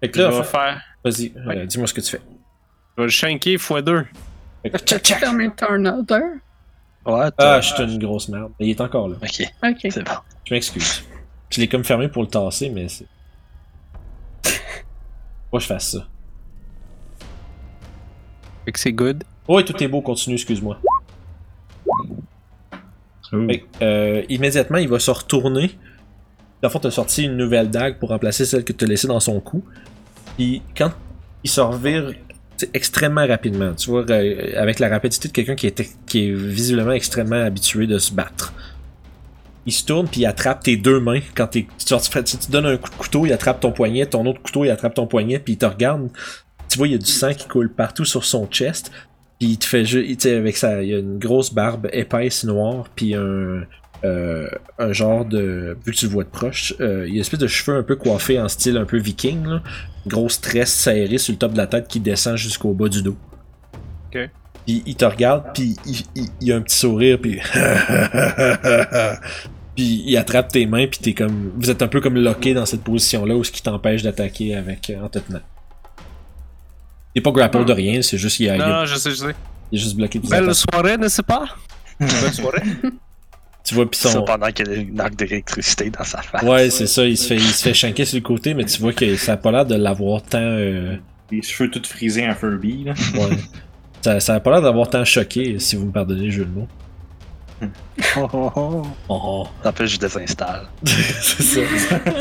Fait que je là, vais enfin, faire. vas-y, euh, dis-moi ce que tu fais. Je vais le shanker x2. Fait que, Tu tchac, tchac. fermes turn order. Ouais, Ah, je suis une grosse merde. Il est encore là. Ok, Ok. c'est bon. Je m'excuse. Je l'ai comme fermé pour le tasser, mais c'est. Faut que je fasse ça. Fait que c'est good. Oh, et tout est beau, continue, excuse-moi. Ouh. Fait que, euh, immédiatement, il va se retourner. Dans le fond, t'as sorti une nouvelle dague pour remplacer celle que t'as laissée dans son cou. Puis quand il se revire extrêmement rapidement, tu vois, euh, avec la rapidité de quelqu'un qui est, qui est visiblement extrêmement habitué de se battre. Il se tourne puis il attrape tes deux mains quand t'es, tu, tu, tu- donnes un coup de couteau, il attrape ton poignet, ton autre couteau, il attrape ton poignet, puis il te regarde. Tu vois, il y a du sang qui coule partout sur son chest. Puis il te fait juste, avec ça, il y a une grosse barbe épaisse noire, puis un, euh, un genre de, vu que tu le vois de proche, euh, il y a une espèce de cheveux un peu coiffés en style un peu viking, là. Une grosse tresse serrée sur le top de la tête qui descend jusqu'au bas du dos. Ok. Puis il te regarde, puis il, il, il a un petit sourire, puis [LAUGHS] puis il attrape tes mains, puis t'es comme, vous êtes un peu comme locké dans cette position-là où ce qui t'empêche d'attaquer avec euh, en te tenant. T'es pas grapple de rien, c'est juste qu'il a, il Non, a- non, je sais, je sais. il a juste bloqué Belle attaques. soirée, n'est-ce pas? Belle soirée. [LAUGHS] Tu vois, puis Ça son, pendant qu'il y a une arc d'électricité dans sa face. Ouais, c'est ça, il se fait, il se fait shanker sur le côté, mais tu vois que ça a pas l'air de l'avoir tant. euh, Les cheveux tout frisés en Furby, là. ouais. [LAUGHS] ça, ça a pas l'air d'avoir tant choqué, si vous me pardonnez le jeu de mots. Oh, oh, oh. Oh, oh. En plus, je désinstalle. [LAUGHS] c'est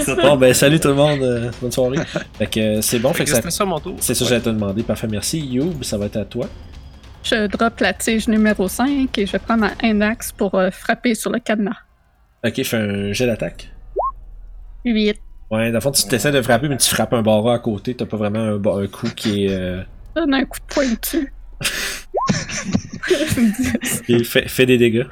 ça. Bon, ben, salut tout le monde, euh, bonne soirée. Fait que euh, c'est bon, fait Fait que que ça. c'était ça mon tour. C'est ça, que j'allais te demander. Parfait, merci. Youb, ça va être à toi. Je drop la tige numéro 5 et je prends ma axe pour euh, frapper sur le cadenas. Ok, fais un jet d'attaque. 8. Ouais, dans le fond, tu t'essaies de frapper, mais tu frappes un barreau à côté. T'as pas vraiment un, un coup qui est. euh, Donne un coup de poing dessus. Et fait, fait des dégâts.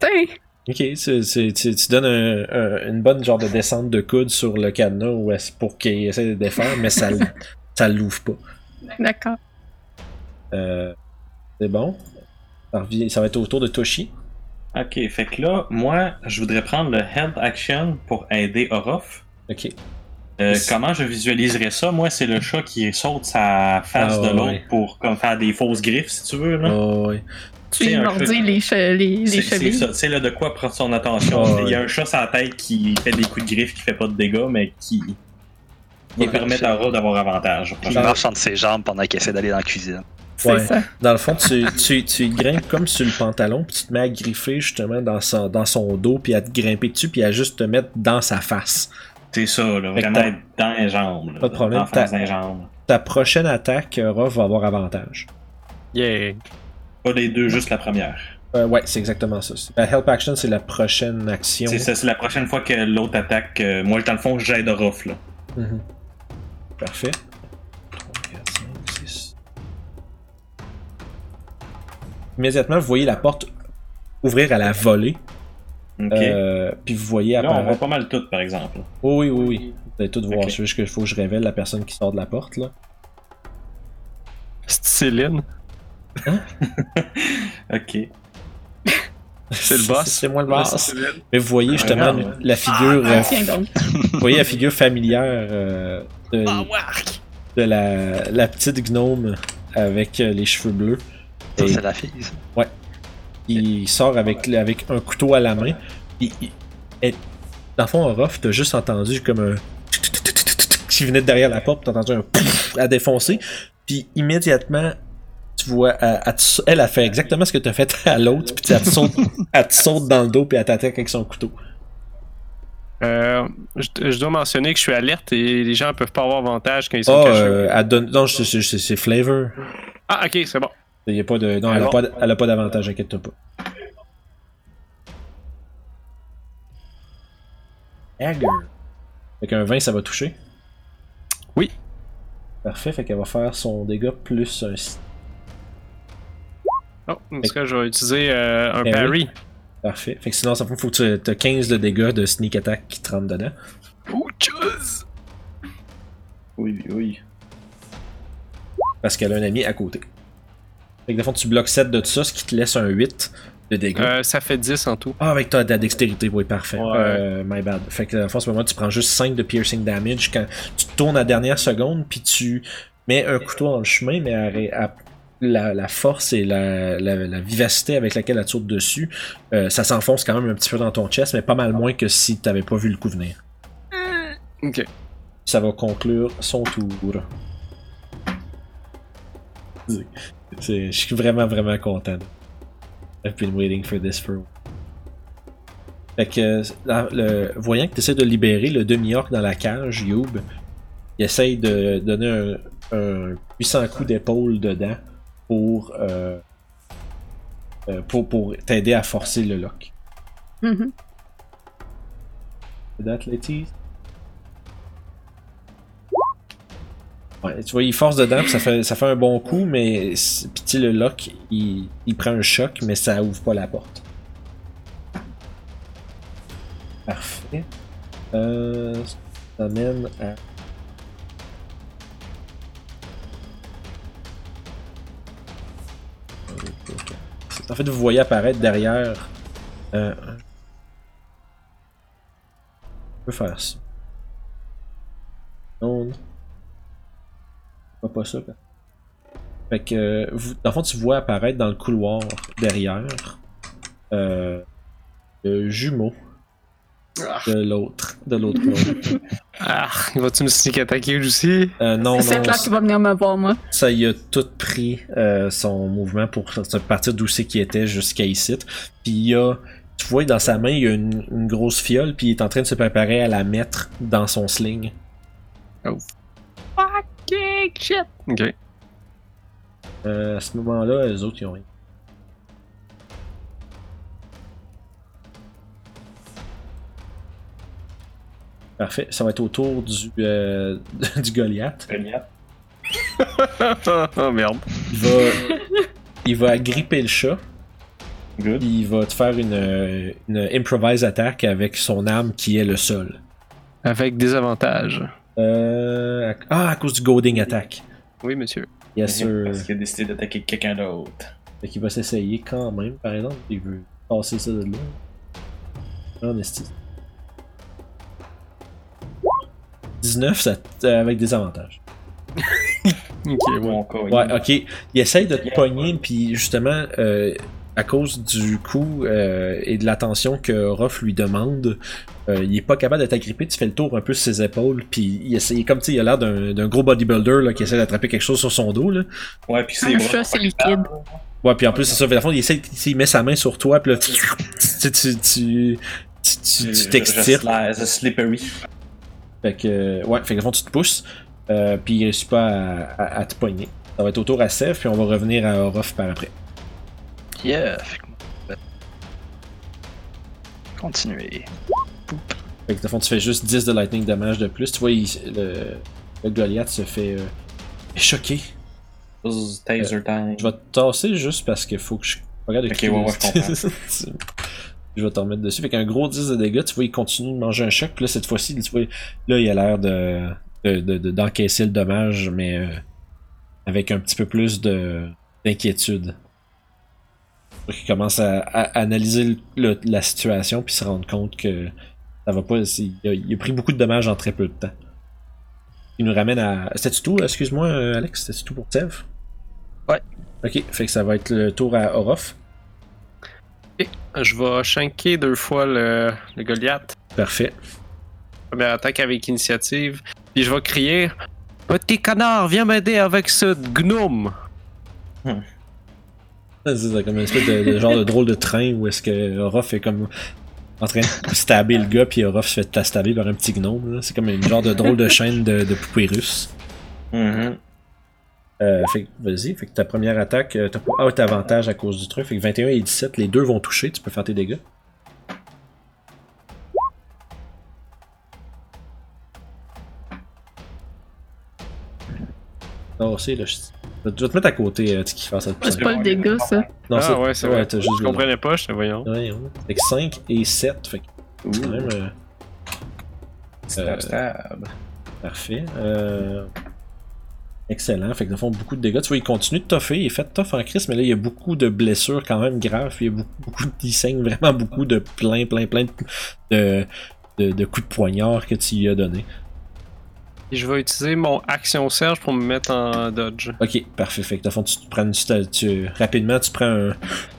Putain! Ok, tu, tu, tu, tu donnes un- un- une bonne genre de descente de coude sur le cadenas où est- pour qu'il essaie de défaire, mais ça, ça l'ouvre pas. D'accord. Euh, c'est bon. Ça, revient- ça va être au tour de Toshi. Ok, fait que là, moi, je voudrais prendre le Help Action pour aider Orof. Ok. Euh, C'est- comment je visualiserais ça? Moi, c'est le chat qui saute sa face Ah, de l'autre ouais. pour comme faire des fausses griffes, si tu veux. Là. Oh, ouais. Tu C'est lui un mordis chat- les, che- les, les C'est c'est chevilles. ça, tu sais, là, de quoi prendre son attention? Ah, Il y a un chat sur la tête qui fait des coups de griffe, qui fait pas de dégâts, mais qui, qui Ouais. permet à d'avoir avantage. Il marche entre ses jambes pendant qu'il essaie d'aller dans la cuisine. C'est Ouais. ça. Dans le fond, tu, tu, tu grimpes comme sur le pantalon, puis tu te mets à griffer justement dans son, dans son dos, puis à te grimper dessus, puis à juste te mettre dans sa face. C'est ça, là, vraiment être dans les jambes. là, Pas de problème, t'as- des jambes. Ta prochaine attaque, Ruff va avoir avantage. Yeah. Pas les deux, juste la première. Euh, ouais, c'est exactement ça. La Help Action, c'est la prochaine action. C'est ça, c'est la prochaine fois que l'autre attaque. euh, moi, dans le fond, j'aide Orof, là. Mhm. Parfait. 3, 4, 5, 6. Immédiatement, vous voyez la porte ouvrir à la volée. Ok. Euh, puis vous voyez là, on voit pas mal tout, par exemple. Oui, oui, oui, oui. Vous allez tout voir. Ok. C'est juste qu'il faut que je révèle la personne qui sort de la porte. là. C'est Céline. [LAUGHS] Ok. C'est le [LAUGHS] boss. C'est moi le Ouais, boss. Mais vous voyez justement regarde. la figure. Ah, euh, tiens donc. vous voyez la figure familière euh, de, de la, la petite gnome avec euh, les cheveux bleus. Et- c'est la fille. ça. Il sort avec, avec un couteau à la main. Et- dans le fond, en rough, t'as juste entendu comme un. qui venait de derrière la porte, t'as entendu un à défoncer. Puis immédiatement, tu vois, elle, elle te- elle a fait exactement ce que t'as fait à l'autre, puis elle te, saute, [LAUGHS] elle te saute dans le dos, puis elle t'attaque avec son couteau. Euh, je, je dois mentionner que je suis alerte et les gens peuvent pas avoir avantage quand ils sont Oh, cachés. euh, elle donne. Non, c'est Flavor. Ah, ok, c'est bon. Il y a pas de. Non, elle a Alors? pas, d- elle a pas d'avantage, inquiète-toi pas. Hagger. Fait qu'un 20, ça va toucher. Oui. Parfait, fait qu'elle va faire son dégât plus un. Oh, en tout cas, je vais utiliser euh, un Eh oui. parry. Parfait. Fait que sinon, ça fait faut que tu aies 15 de dégâts de sneak attack qui te rentre dedans. Ouh, tchuss! Oui, oui. Parce qu'elle a un ami à côté. Fait que de fond, tu bloques 7 de tout ça, ce qui te laisse un 8 de dégâts. Euh, ça fait 10 en tout. Ah, avec ta, ta dextérité, oui, parfait. Ouais. Euh, my bad. Fait que, en ce moment, tu prends juste 5 de piercing damage quand tu tournes à la dernière seconde, puis tu mets un couteau dans le chemin, mais à- à- la, la force et la, la- la vivacité avec laquelle elle saute dessus, euh, ça s'enfonce quand même un petit peu dans ton chest, mais pas mal moins que si t'avais pas vu le coup venir. Ok. Ça va conclure son tour. Je suis vraiment, vraiment content. I've been waiting for this for. Fait que, dans le- voyant que tu essaies de libérer le demi-orc dans la cage, Youb, il essaye de donner un, un puissant coup d'épaule dedans pour, euh, euh, pour, pour t'aider à forcer le lock. Mhm. D'athlétisme. Ouais, tu vois, il force dedans, puis ça fait, ça fait un bon coup, mais puis le lock, il, il prend un choc, mais ça ouvre pas la porte. Parfait. Euh, ça mène à. En fait, vous voyez apparaître derrière. Euh, peux faire ça. Non, non. Pas, ça. quoi. Fait que, euh, vous, dans le fond, tu vois apparaître dans le couloir derrière euh, le jumeau de l'autre, de l'autre. [LAUGHS] Ah, vas-tu me sneak attaquer aussi? Euh, non, C'est non, là qui va venir me voir, moi. ça y a tout pris euh, son mouvement pour partir d'où c'est qu'il était jusqu'à ici. Puis il y a, tu vois, dans sa main, il y a une, une grosse fiole, puis il est en train de se préparer à la mettre dans son sling. Fucking shit! Ok. Euh, à ce moment-là, les autres, ils ont rien. Parfait, ça va être au tour du, euh, [LAUGHS] du Goliath. oh [LAUGHS] merde. Il va, il va agripper le chat. Good. Il va te faire une, une improvise attaque avec son arme qui est le sol. Avec des avantages. Euh, à- ah, à cause du goading attack. Oui, monsieur. Yes, sir. Parce qu'il a décidé d'attaquer quelqu'un d'autre. Fait qu'il va s'essayer quand même, par exemple. Il veut passer ça de là. En esti. 19 ça, euh, avec des avantages. [LAUGHS] Ok, ouais. Ouais, ok. Il essaye de te pogner, puis justement, euh, à cause du coup euh, et de l'attention que Ruff lui demande, euh, il est pas capable de t'agripper. Tu fais le tour un peu sur ses épaules, puis il essaye, comme tu sais, il a l'air d'un d'un gros bodybuilder là, qui essaie d'attraper quelque chose sur son dos. Là. Ouais, puis c'est chat, c'est liquide. Ouais, puis en plus, c'est ça. Fait, à fond, il, essaie, il met sa main sur toi, puis là, tu, tu, tu, tu, tu, tu Je- t'extires. je slide- C'est slippery. Fait que, ouais, fait que, au fond, tu te pousses, euh, puis il réussit pas à, à- à te pogner. Ça va être au tour à Seth, puis on va revenir à Orof par après. Yeah. Continuer. Fait que, au fond, tu fais juste 10 de lightning damage de plus. Tu vois, il- le, le Goliath se fait euh, choquer. Buzz, Taser time. Je vais te tasser juste parce qu'il faut que je regarde de Ok, ouais, ouais, je comprends. [LAUGHS] je vais te remettre dessus. Fait qu'un gros 10 de dégâts, tu vois, il continue de manger un choc. Puis là, cette fois-ci, tu vois, là, il a l'air de, de- de- de- d'encaisser le dommage, mais euh, avec un petit peu plus de, d'inquiétude. Il commence à, à analyser le- le- la situation puis se rendre compte que ça va pas. Il a, il a pris beaucoup de dommages en très peu de temps. Il nous ramène à. C'était tout, excuse-moi, euh, Alex, c'était tout pour Tev? Ouais. Ok, fait que ça va être le tour à Orof. Je vais shanker deux fois le, le Goliath. Parfait. Première attaque avec initiative. Puis je vais crier Petit canard, viens m'aider avec ce gnome. C'est comme une espèce de, de genre de drôle de train où est-ce que Orof est comme en train de stabber le gars, puis Orof se fait stabber par un petit gnome. C'est comme une genre de drôle de chaîne de, de poupées russes. Mhm. Euh, fait vas-y, fait que ta première attaque, euh, t'as pas out avantage à cause du truc. Fait que 21 et 17, les deux vont toucher, tu peux faire tes dégâts. Non, c'est là. Je je vais te mettre à côté, euh, fasse ça. C'est pas le dégât, ça. Non, ah ouais, c'est vrai. juste je le- comprenais pas, je te voyons. Ouais, ouais. Fait que 5 et 7, fait que c'est quand même euh, Stab, stab. parfait. Euh, Excellent, fait que dans le fond, beaucoup de dégâts. Tu vois, il continue de toffer, il est fait tough en crise, mais là, il y a beaucoup de blessures quand même graves, puis il y a beaucoup, beaucoup de- il saigne vraiment beaucoup de plein, plein, plein de, de, de- de coups de poignard que tu lui as donné. Et je vais utiliser mon action serge pour me mettre en dodge. Ok, parfait. Fait que fond, tu te prends une, tu, tu- rapidement, tu prends un.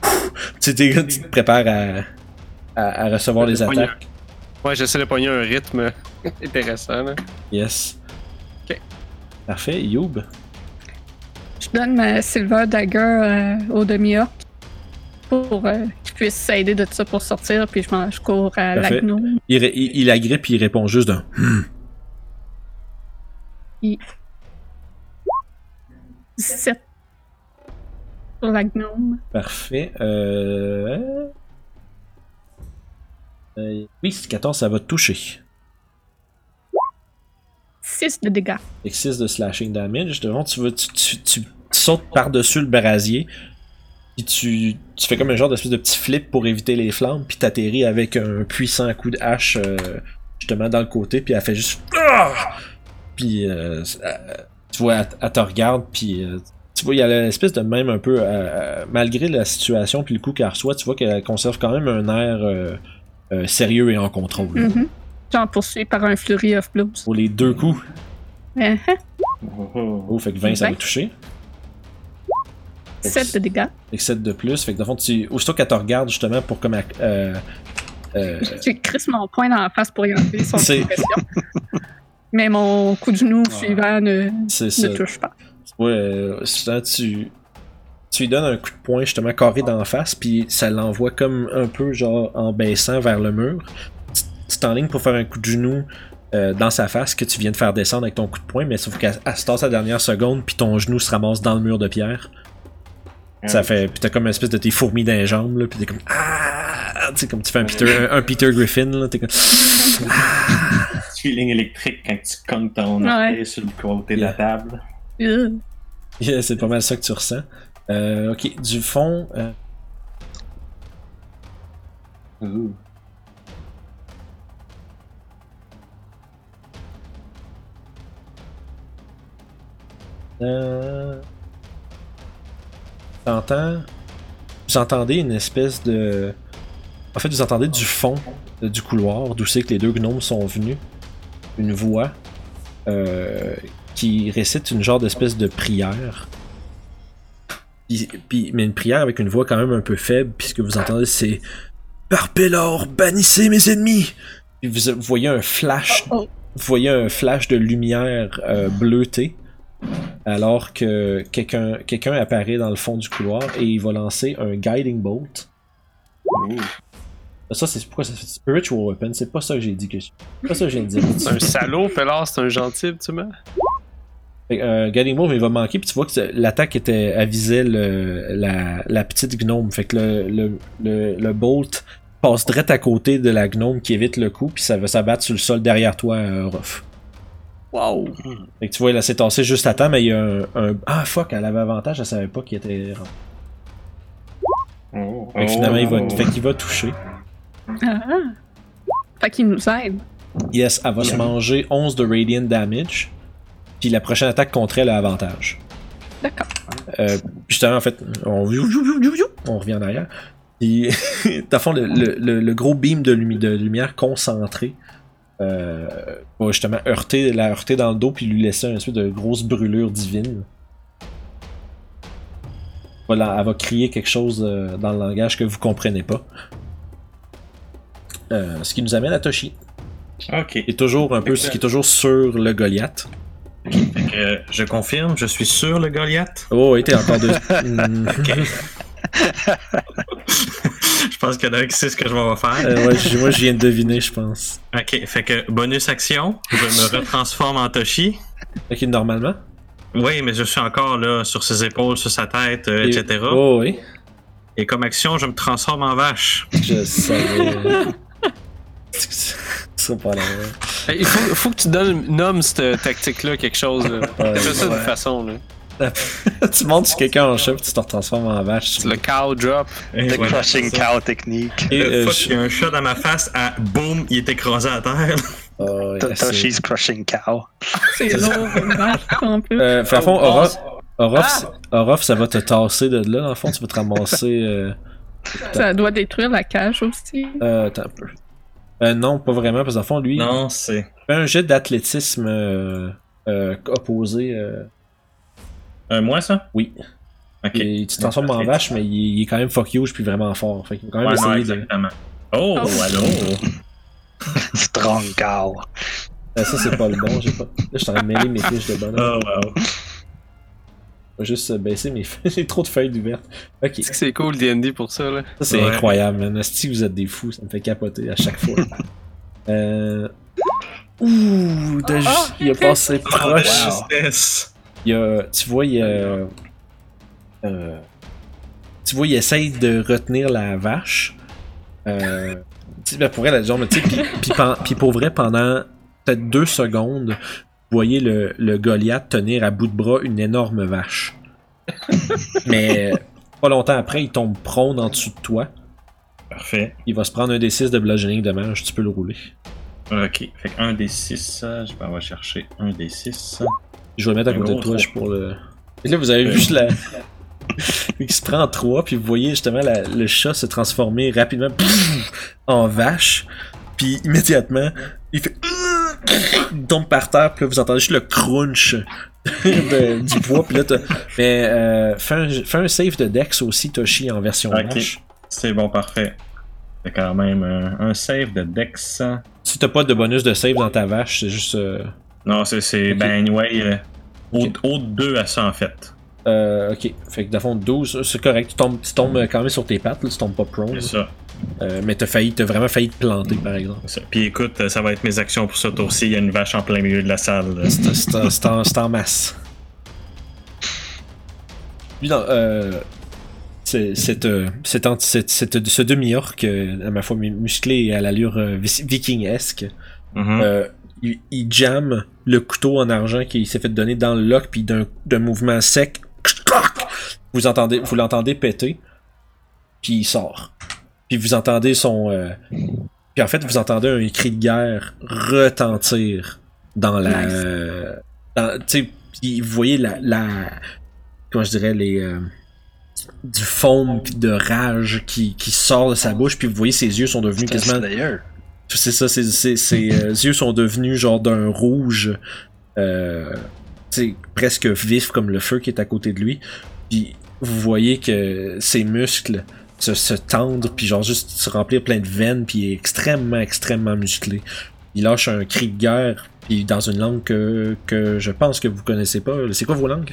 [LAUGHS] tu, te prépares à, à, à recevoir les attaques. Ouais, j'essaie de pogner un rythme [LAUGHS] intéressant. Là. Yes. Ok. Parfait. Youb? Je donne ma Silver Dagger euh, au demi-orc pour euh, qu'il puisse s'aider de ça pour sortir, puis je, je cours à la Parfait. gnome. Il, il, il agrippe et il répond juste d'un. Hmm. 17 pour la gnome. Parfait. Euh... euh, Oui, c'est 14, ça va te toucher. 6 de dégâts. Avec 6 de slashing damage. Devant, tu, tu, tu, tu sautes par-dessus le brasier. Puis tu, tu fais comme un genre d'espèce de petit flip pour éviter les flammes. Puis t'atterris avec un puissant coup de hache euh, justement dans le côté. Puis elle fait juste. Ah! Puis euh, euh, tu vois, elle, elle te regarde. Puis euh, tu vois, il y a l'espèce de même un peu. euh, malgré la situation puis le coup qu'elle reçoit, tu vois qu'elle conserve quand même un air euh, euh, sérieux et en contrôle. Mhm. J'en poursuis par un Flurry of Blows. Pour les deux coups. Uh Oh, oh. Fait que 20, ça va toucher. 7 de dégâts. Fait que 7 de plus. Fait que dans le fond, tu, aussitôt qu'elle te regarde justement pour comme. Euh, euh, [LAUGHS] J'ai mon poing dans la face pour y enlever son C'est- pression. [LAUGHS] Mais mon coup de genou suivant ne, ça. ne touche pas. Ouais, euh, souvent, tu, tu lui donnes un coup de poing justement carré d'en face, puis ça l'envoie comme un peu genre en baissant vers le mur. Tu t'enlignes pour faire un coup de genou euh, dans sa face que tu viens de faire descendre avec ton coup de poing, mais sauf qu'elle elle se tasse à la dernière seconde, puis ton genou se ramasse dans le mur de pierre. Ça fait. Puis t'as comme une espèce de tes fourmis dans les jambes, là, puis t'es comme. Ah! Tu sais, comme tu fais un Peter, un, un Peter Griffin, là, t'es comme. [LAUGHS] Feeling électrique quand tu cognes ton Ouais. orteil sur le côté de la table. Yeah, c'est pas mal ça que tu ressens. Euh, ok, du fond. euh, Ouh. Euh... T'entends- Vous entendez une espèce de. En fait, vous entendez du fond du couloir, d'où c'est que les deux gnomes sont venus, une voix euh, qui récite une genre d'espèce de prière. Puis- puis- mais une prière avec une voix quand même un peu faible, puis ce que vous entendez c'est Par Pélor, bannissez mes ennemis! Puis vous, vous voyez un flash, vous voyez un flash de lumière euh, bleutée, alors que quelqu'un quelqu'un apparaît dans le fond du couloir et il va lancer un guiding bolt. Ça, c'est pourquoi ça fait spiritual weapon. C'est pas ça que j'ai dit que je. C'est pas ça que j'ai dit. C'est [LAUGHS] un salaud, Pellard, c'est un gentil, tu que, euh, Bolt, mais il va manquer. Puis tu vois que l'attaque était avisait le, la, la petite gnome. Fait que le, le, le, le bolt passe direct à côté de la gnome qui évite le coup. Puis ça va s'abattre sur le sol derrière toi, euh, Ruff. Wow! Fait que tu vois, elle s'est tassée juste à temps, mais il y a un, un- Ah fuck, elle avait avantage, elle savait pas qu'il était. Oh. Fait que finalement, il va, fait qu'il va toucher. Ah. Fait qu'il nous aide. Yes, elle va se manger 11 de radiant damage. Puis la prochaine attaque contre elle a avantage. D'accord. Euh, justement, en fait, on, on revient en arrière. Puis, [LAUGHS] dans le fond, le, le- le- le gros beam de, lumi- de lumière concentré euh, va justement heurter, la heurter dans le dos puis lui laisser une espèce de grosse brûlure divine. Voilà, elle va crier quelque chose euh, dans le langage que vous comprenez pas. Euh, ce qui nous amène à Toshi. Ok. Est toujours un peu, qui est toujours sur le Goliath. Fait que, euh, je confirme, je suis sur le Goliath. Oh, oui, t'es encore deux. [LAUGHS] Hmm. je pense qu'il y en a un qui sait ce que je vais faire. Euh, ouais, moi, je viens de deviner, je pense. Ok, fait que bonus action, je me [LAUGHS] retransforme en Toshi. Ok, normalement. Oui, mais je suis encore là sur ses épaules, sur sa tête, euh, Et- etc. Oh, oui. Et comme action, je me transforme en vache. Je savais. [LAUGHS] Ça pas la Hey, Il faut, faut que tu donnes, nommes cette tactique-là quelque chose. Là. Ouais, Fais ça ouais. d'une façon. Là. [LAUGHS] Tu montes sur quelqu'un en puis tu te retransformes en vache. Le cow drop. Et The voilà, crushing cow technique. Et, Euh, fuck, je- il y a un chat dans ma face, à boum, il est écrasé à terre. Oh, ouais, Toshi's crushing cow. C'est lourd, une vache, en plus. Euh, fait à fond, Oh, Orof, Orof, Ah! Orof, ça va te tasser de là, dans le fond, tu vas te ramasser. Euh, Ça doit détruire la cage aussi. euh, attends un peu. Euh, non, pas vraiment, parce qu'en fond, lui, Non, c'est. il fait un jet d'athlétisme euh, euh, opposé. euh, Un mois, ça? oui. Ok. Et tu te transformes en vache, mais il, il est quand même fuck huge, puis vraiment fort. Fait qu'il va quand même Ouais, non, essayer de. exactement. Oh, Oh. allô? [LAUGHS] Strong cow. Euh, ça, c'est pas le bon. J'ai pas... Là, je suis en train de mêler mes fiches de bonhomme. Oh, wow. Vais juste baisser mes feuilles. J'ai trop de feuilles ouvertes. Ok. C'est que c'est cool D&D pour ça. Là. Ça, c'est Ouais. incroyable, man. Asti, vous êtes des fous. Ça me fait capoter à chaque fois. [LAUGHS] euh... Ouh, de- Ah, il a passé Oh, proche. Il a... Tu vois, il a... euh, Tu vois, il essaye de retenir la vache. Euh... ben, pour elle, genre, mais tu sais, puis- puis pen- puis pour vrai, pendant peut-être deux secondes, voyez le, le Goliath tenir à bout de bras une énorme vache. [LAUGHS] Mais pas longtemps après, il tombe prône en dessous de toi. Parfait. Il va se prendre un des 6 de bludgeoning damage, tu peux le rouler. Ok. Fait que un des 6, je vais aller chercher un des 6. Je vais le mettre à Un côté de toi trois. juste pour le. Et là, vous avez vu juste la. [LAUGHS] Il se prend 3, puis vous voyez justement la- le chat se transformer rapidement pff, [LAUGHS] en vache. Puis immédiatement, il fait. Il tombe par terre, puis là, vous entendez juste le crunch de- du poids. Puis là, t'as- Mais euh, fais, un, fais un save de Dex aussi, Toshi, en version Ok. vache. C'est bon, parfait. Fait quand même euh, un save de Dex. Si t'as pas de bonus de save dans ta vache, c'est juste. euh, Non, c'est. c'est. Ben, anyway, euh, au, au 2 à ça, en fait. Euh, ok, fait que dans le fond 12, c'est correct, tu tombes, tu tombes euh, quand même sur tes pattes, là, tu tombes pas prone. C'est ça. Euh, mais t'as failli, t'as vraiment failli te planter par exemple. ça. Puis écoute, ça va être mes actions pour ce tour-ci. Il y a une vache en plein milieu de la salle. C'est en, masse. Euh, c'est- cette, ce demi-orc, à ma foi mu- musclé et à l'allure viking-esque, Mhm. euh, il, il jamme le couteau en argent qui s'est fait donner dans le lock, puis d'un mouvement sec, vous entendez, vous l'entendez péter, puis il sort. Puis vous entendez son, euh, puis en fait vous entendez un cri de guerre retentir dans la, Nice. euh, dans- tu sais, puis vous voyez la, la, comment je dirais les euh, du foam puis de rage qui, qui sort de sa bouche puis vous voyez ses yeux sont devenus quasiment c'est ça, ses, ses, ses, euh, yeux sont devenus genre d'un rouge euh, presque vif comme le feu qui est à côté de lui. Puis vous voyez que ses muscles se, se tendent, puis genre juste se remplir plein de veines, puis il est extrêmement, extrêmement musclé. Il lâche un cri de guerre, puis dans une langue que, que je pense que vous connaissez pas. C'est quoi vos langues?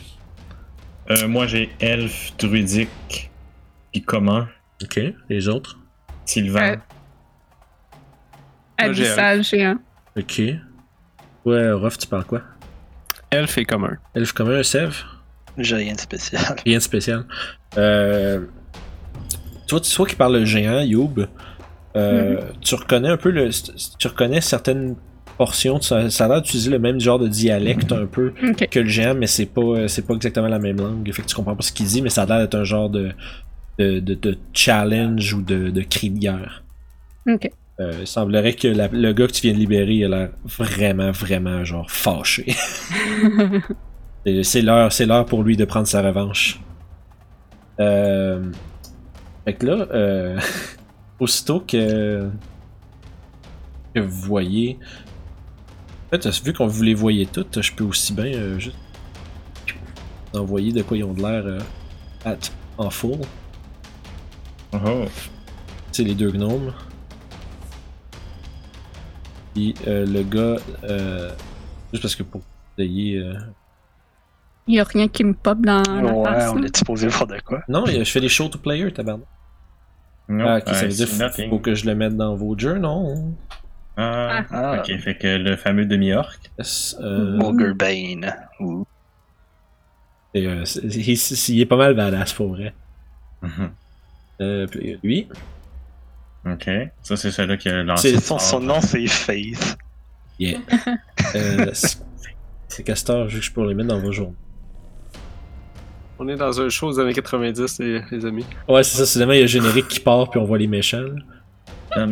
Euh, moi, j'ai elfe, druidique, puis commun, Ok, les autres? sylvain. Euh, Abyssal géant. Ok. Ouais, Ruff, tu parles quoi? Elfe est commun. Elfe commun, Sev? J'ai rien de spécial. [LAUGHS] Rien de spécial. Euh, toi, tu- toi qui parles le géant, Youb, euh, tu reconnais un peu le. Tu reconnais certaines portions. Ça, ça a l'air d'utiliser le même genre de dialecte un peu que le géant, mais c'est pas, c'est pas exactement la même langue. Fait que tu comprends pas ce qu'il dit, mais ça a l'air d'être un genre de, de, de, de challenge ou de, de cri de guerre. Ok. Euh, il semblerait que la- le gars que tu viens de libérer il a l'air vraiment, vraiment genre fâché. [LAUGHS] C'est l'heure, c'est l'heure pour lui de prendre sa revanche. Euh... Fait que là, euh... [LAUGHS] aussitôt que que vous voyez, en fait, vu qu'on vous les voyez toutes, je peux aussi bien euh, juste envoyer de quoi ils ont de l'air euh, en full. Oh. C'est les deux gnomes. Puis euh, le gars, juste parce que pour euh, Il y a rien qui me pop dans la Ouais, face. on là. est supposé voir de quoi. Non, je fais des show to player, tabarnak. Non, Ah, ok, ça euh, veut dire faut, nothing. faut que je le mette dans vos journals. Ah, Ah. ok, fait que le fameux demi-orc. Yes, euh, Bane. Ouh. euh, c'est- il, est pas mal badass pour vrai. Mhm. Euh, puis lui, Ok, ça c'est celui qui a lancé. C'est- son nom, c'est Faith. yeah. [LAUGHS] euh, c'est c'est Castor, juste pour les mettre dans vos journaux. On est dans un show des années 90, les, les amis. Ouais, c'est ça, c'est demain, il y a le générique qui part, puis on voit les méchants. là.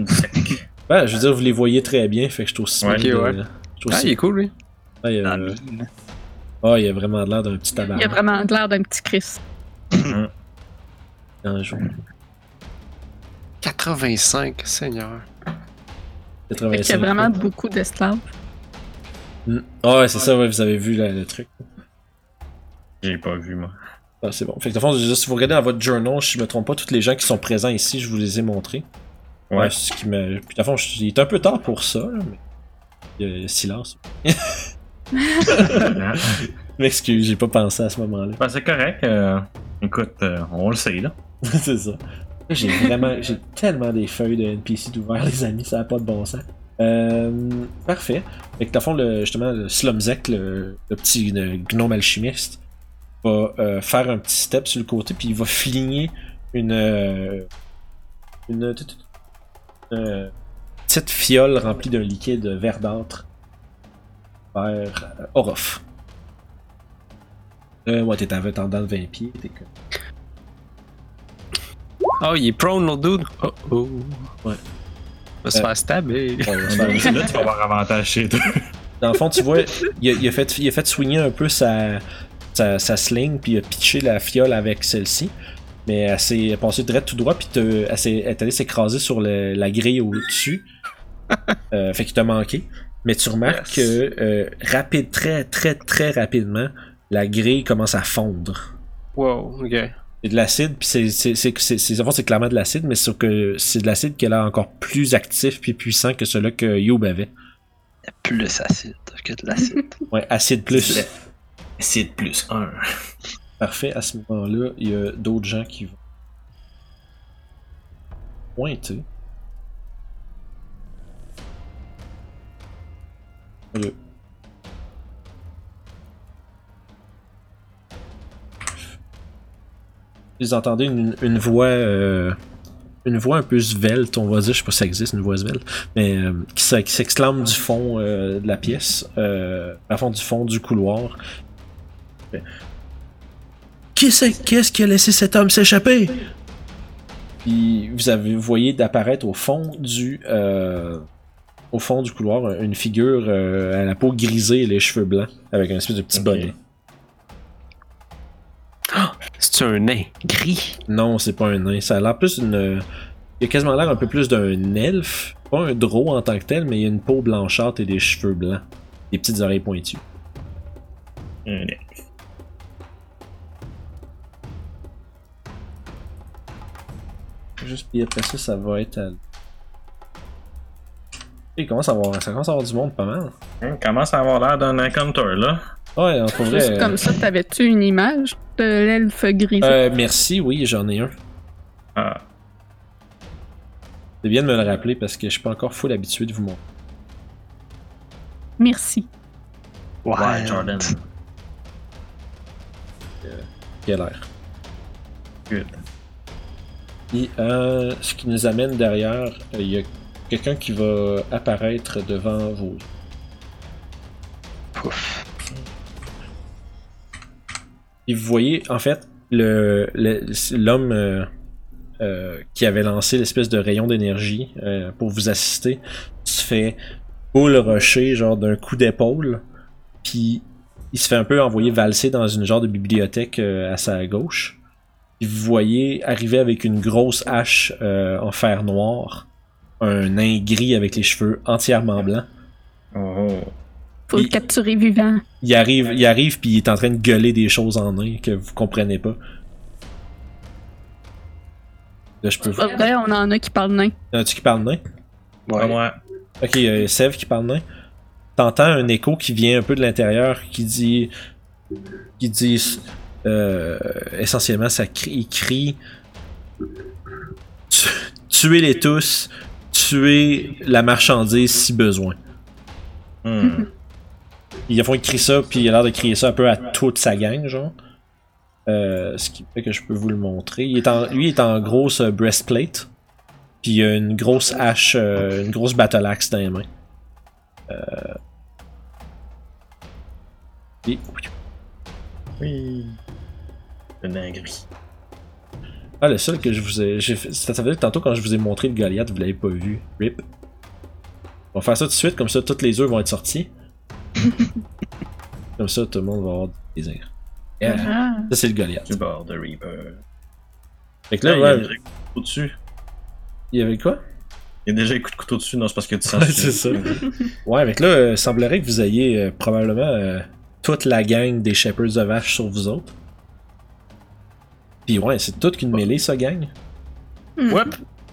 Ben, je veux dire, vous les voyez très bien, fait que je trouve aussi. Ouais, de- ouais. Ah, aussi- il est cool, lui. Euh. Ah, il a vraiment l'air d'un petit Il a tabac. vraiment l'air d'un petit Chris. Un jour. 85, Seigneur. Fait qu'il y a 85. vraiment beaucoup d'esclaves. Mm. Ah ouais, c'est ça, ouais, vous avez vu là, le truc. J'ai pas vu, moi. Ah, c'est bon. Fait que, de fond, si vous regardez dans votre journal, si je me trompe pas, tous les gens qui sont présents ici, je vous les ai montrés. Ouais. ce qui me... Puis, de fond, je- il est un peu tard pour ça, là, mais. Il y a silence. [LAUGHS] Je m'excuse, j'ai pas pensé à ce moment-là. Ben, c'est correct. euh, écoute, euh, on le sait, là. [LAUGHS] c'est ça. J'ai vraiment, j'ai tellement des feuilles de NPC d'ouvert, les amis, ça a pas de bon sens. Euh, parfait. Fait que, dans le fond, le, justement, le Slumzek, le, le petit euh, gnome alchimiste, va euh, faire un petit step sur le côté, puis il va fligner une. euh, une. euh, petite fiole remplie d'un liquide verdâtre vers euh, Orof. Euh, ouais, t'es en dans le 20 pieds, t'es comme. Oh, il est prone, l'autre dude. Oh, oh. Ouais. Va se Euh, faire stabber. Ouais, se faire- là, tu vas avoir avantage chez toi. Dans le fond, tu vois, il a, il a fait, il a fait swinger un peu sa, sa, sa sling, puis il a pitché la fiole avec celle-ci. Mais elle s'est passée direct tout droit, puis te- elle, s'est- elle est allée s'écraser sur le- la grille au-dessus. [LAUGHS] Euh, fait qu'il t'a manqué. Mais tu remarques Yes. que, euh, rapide, très, très, très rapidement, la grille commence à fondre. Wow, ok. C'est de l'acide, puis c'est, c'est, c'est, c'est, clairement de l'acide, mais sauf que c'est de l'acide qui a l'air encore plus actif puis puissant que celui que Youb avait. Plus acide que de l'acide. Ouais, acide plus. C'est plus 1. Parfait, à ce moment-là, il y a d'autres gens qui vont pointer. Le- Vous entendez une, une voix euh, une voix un peu svelte, on va dire, je sais pas si ça existe une voix svelte, mais euh, qui, s'exclame du fond euh, de la pièce, à fond du fond du couloir. Qui c'est Qu'est-ce qui a laissé cet homme s'échapper? Puis vous avez vous voyez d'apparaître au fond du euh, au fond du couloir une figure euh, à la peau grisée et les cheveux blancs avec un espèce de petit bonnet. C'est un nain gris. Non, c'est pas un nain. Ça a l'air plus d'une. Il a quasiment l'air un peu plus d'un elfe. Pas un drôle en tant que tel, mais il a une peau blanchâtre et des cheveux blancs. Des petites oreilles pointues. Un elfe. Juste puis après ça, ça va être à. Il commence à avoir, ça commence à avoir du monde pas mal. Hein, commence à avoir l'air d'un encounter, là. Ouais, en pour vrai. Juste comme ça, t'avais-tu une image de l'elfe grisé? Euh, merci, oui, j'en ai un. Ah, C'est bien de me le rappeler parce que je suis pas encore full habitué de vous montrer. Merci. ouais, Jordan. qui a l'air. Good. Et euh, ce qui nous amène derrière, euh, il y a quelqu'un qui va apparaître devant vous. Pouf. Et vous voyez, en fait, le le- l'homme euh, qui avait lancé l'espèce de rayon d'énergie pour vous assister se fait boule rocher, genre d'un coup d'épaule, puis il se fait un peu envoyer valser dans une genre de bibliothèque à sa gauche. Puis vous voyez arriver avec une grosse hache euh, en fer noir, un nain gris avec les cheveux entièrement blancs. Oh, Faut le capturer vivant. Il arrive, il arrive puis il est en train de gueuler des choses en nain que vous comprenez pas. Là, je peux vous. Vrai, on en a qui parlent nain. Y en a-tu qui parle nain? Moi. Ok, euh, Sev qui parle nain. T'entends un écho qui vient un peu de l'intérieur qui dit. qui dit. Euh, essentiellement, ça crie. Il crie. Tu- Tuez-les tous. Tuez la marchandise si besoin. Hmm. Il, fond, il crie ça, puis il a l'air de crier ça un peu à toute sa gang, genre. Euh, ce qui fait que je peux vous le montrer. Il est en, lui, il est en grosse euh, breastplate. Puis il a une grosse hache, euh, une grosse battle axe dans les mains. Euh... Et- Oui. Ah, le seul que je vous ai. fait- Ça veut dire que tantôt, quand je vous ai montré le Goliath, vous l'avez pas vu. Rip. On va faire ça tout de suite, comme ça, toutes les œufs vont être sortis. [LAUGHS] comme ça, tout le monde va avoir du plaisir. Yeah. Ah. Ça, c'est le Goliath. Du bord de Reaper. Fait que là, Là, il y a ouais, déjà un coup de couteau dessus. il y avait quoi? Il y a déjà un coup de couteau dessus, non, c'est parce que tu sens c'est ça. Ouais, avec là, euh, semblerait que vous ayez euh, probablement euh, toute la gang des Shepherds de Vache sur vous autres. Puis ouais, c'est toute qu'une mêlée, ça, gang. Ouais.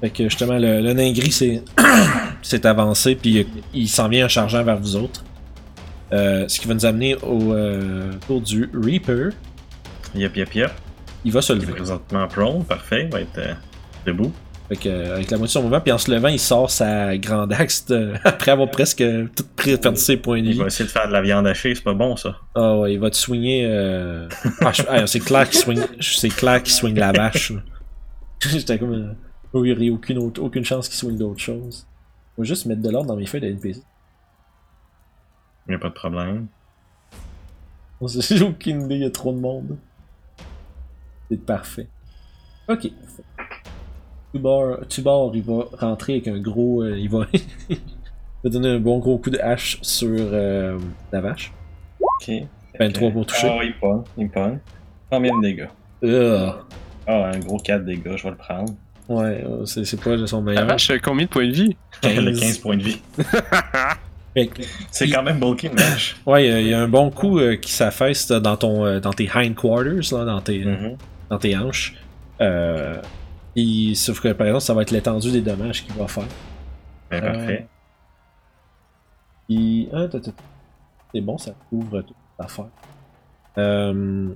Fait que justement, le, le nain gris s'est s'est [COUGHS] avancé, puis il s'en vient en chargeant vers vous autres. Euh, ce qui va nous amener au euh, tour du Reaper. Yep, yep, yep. Il va se Il est lever. présentement prone, parfait. Il va être euh, debout. Fait que, euh, avec la moitié de son mouvement, puis en se levant, il sort sa grande axe de- [LAUGHS] après avoir presque tout pris- perdu ses points de Il vie. va essayer de faire de la viande hachée, c'est pas bon ça. Ah ouais, il va te swinger. Euh... Ah, je- ah, c'est clair qu'il swing. La vache. [LAUGHS] J'étais comme. oh, il n'y aurait aucune, autre- aucune chance qu'il swing d'autre chose. Vais juste mettre de l'ordre dans mes feuilles de NPC. Il n'y a pas de problème. [LAUGHS] J'ai aucune idée, il y a trop de monde. C'est parfait. Ok. Tubar, Tubar, il va rentrer avec un gros. euh, il, va [LAUGHS] il va donner un bon gros coup de hache sur euh, la vache. Ok. 23 pour toucher. Ah, il pogne, il pogne. Combien de dégâts? Ugh. Ah, un gros 4 dégâts, je vais le prendre. Ouais, euh, c'est pas son La meilleur. vache, euh, combien de points de vie? [LAUGHS] Le 15 points de vie. [LAUGHS] C'est quand même bulky, vache. Ouais, il y a un bon coup euh, qui s'affaisse dans ton euh, dans tes hindquarters, là, dans tes Mhm. dans tes hanches. Euh, et- sauf que par exemple, ça va être l'étendue des dommages qu'il va faire. Ben, Euh, parfait. Puis, ah, t'as- t'as- c'est bon, ça couvre toute l'affaire. Euh,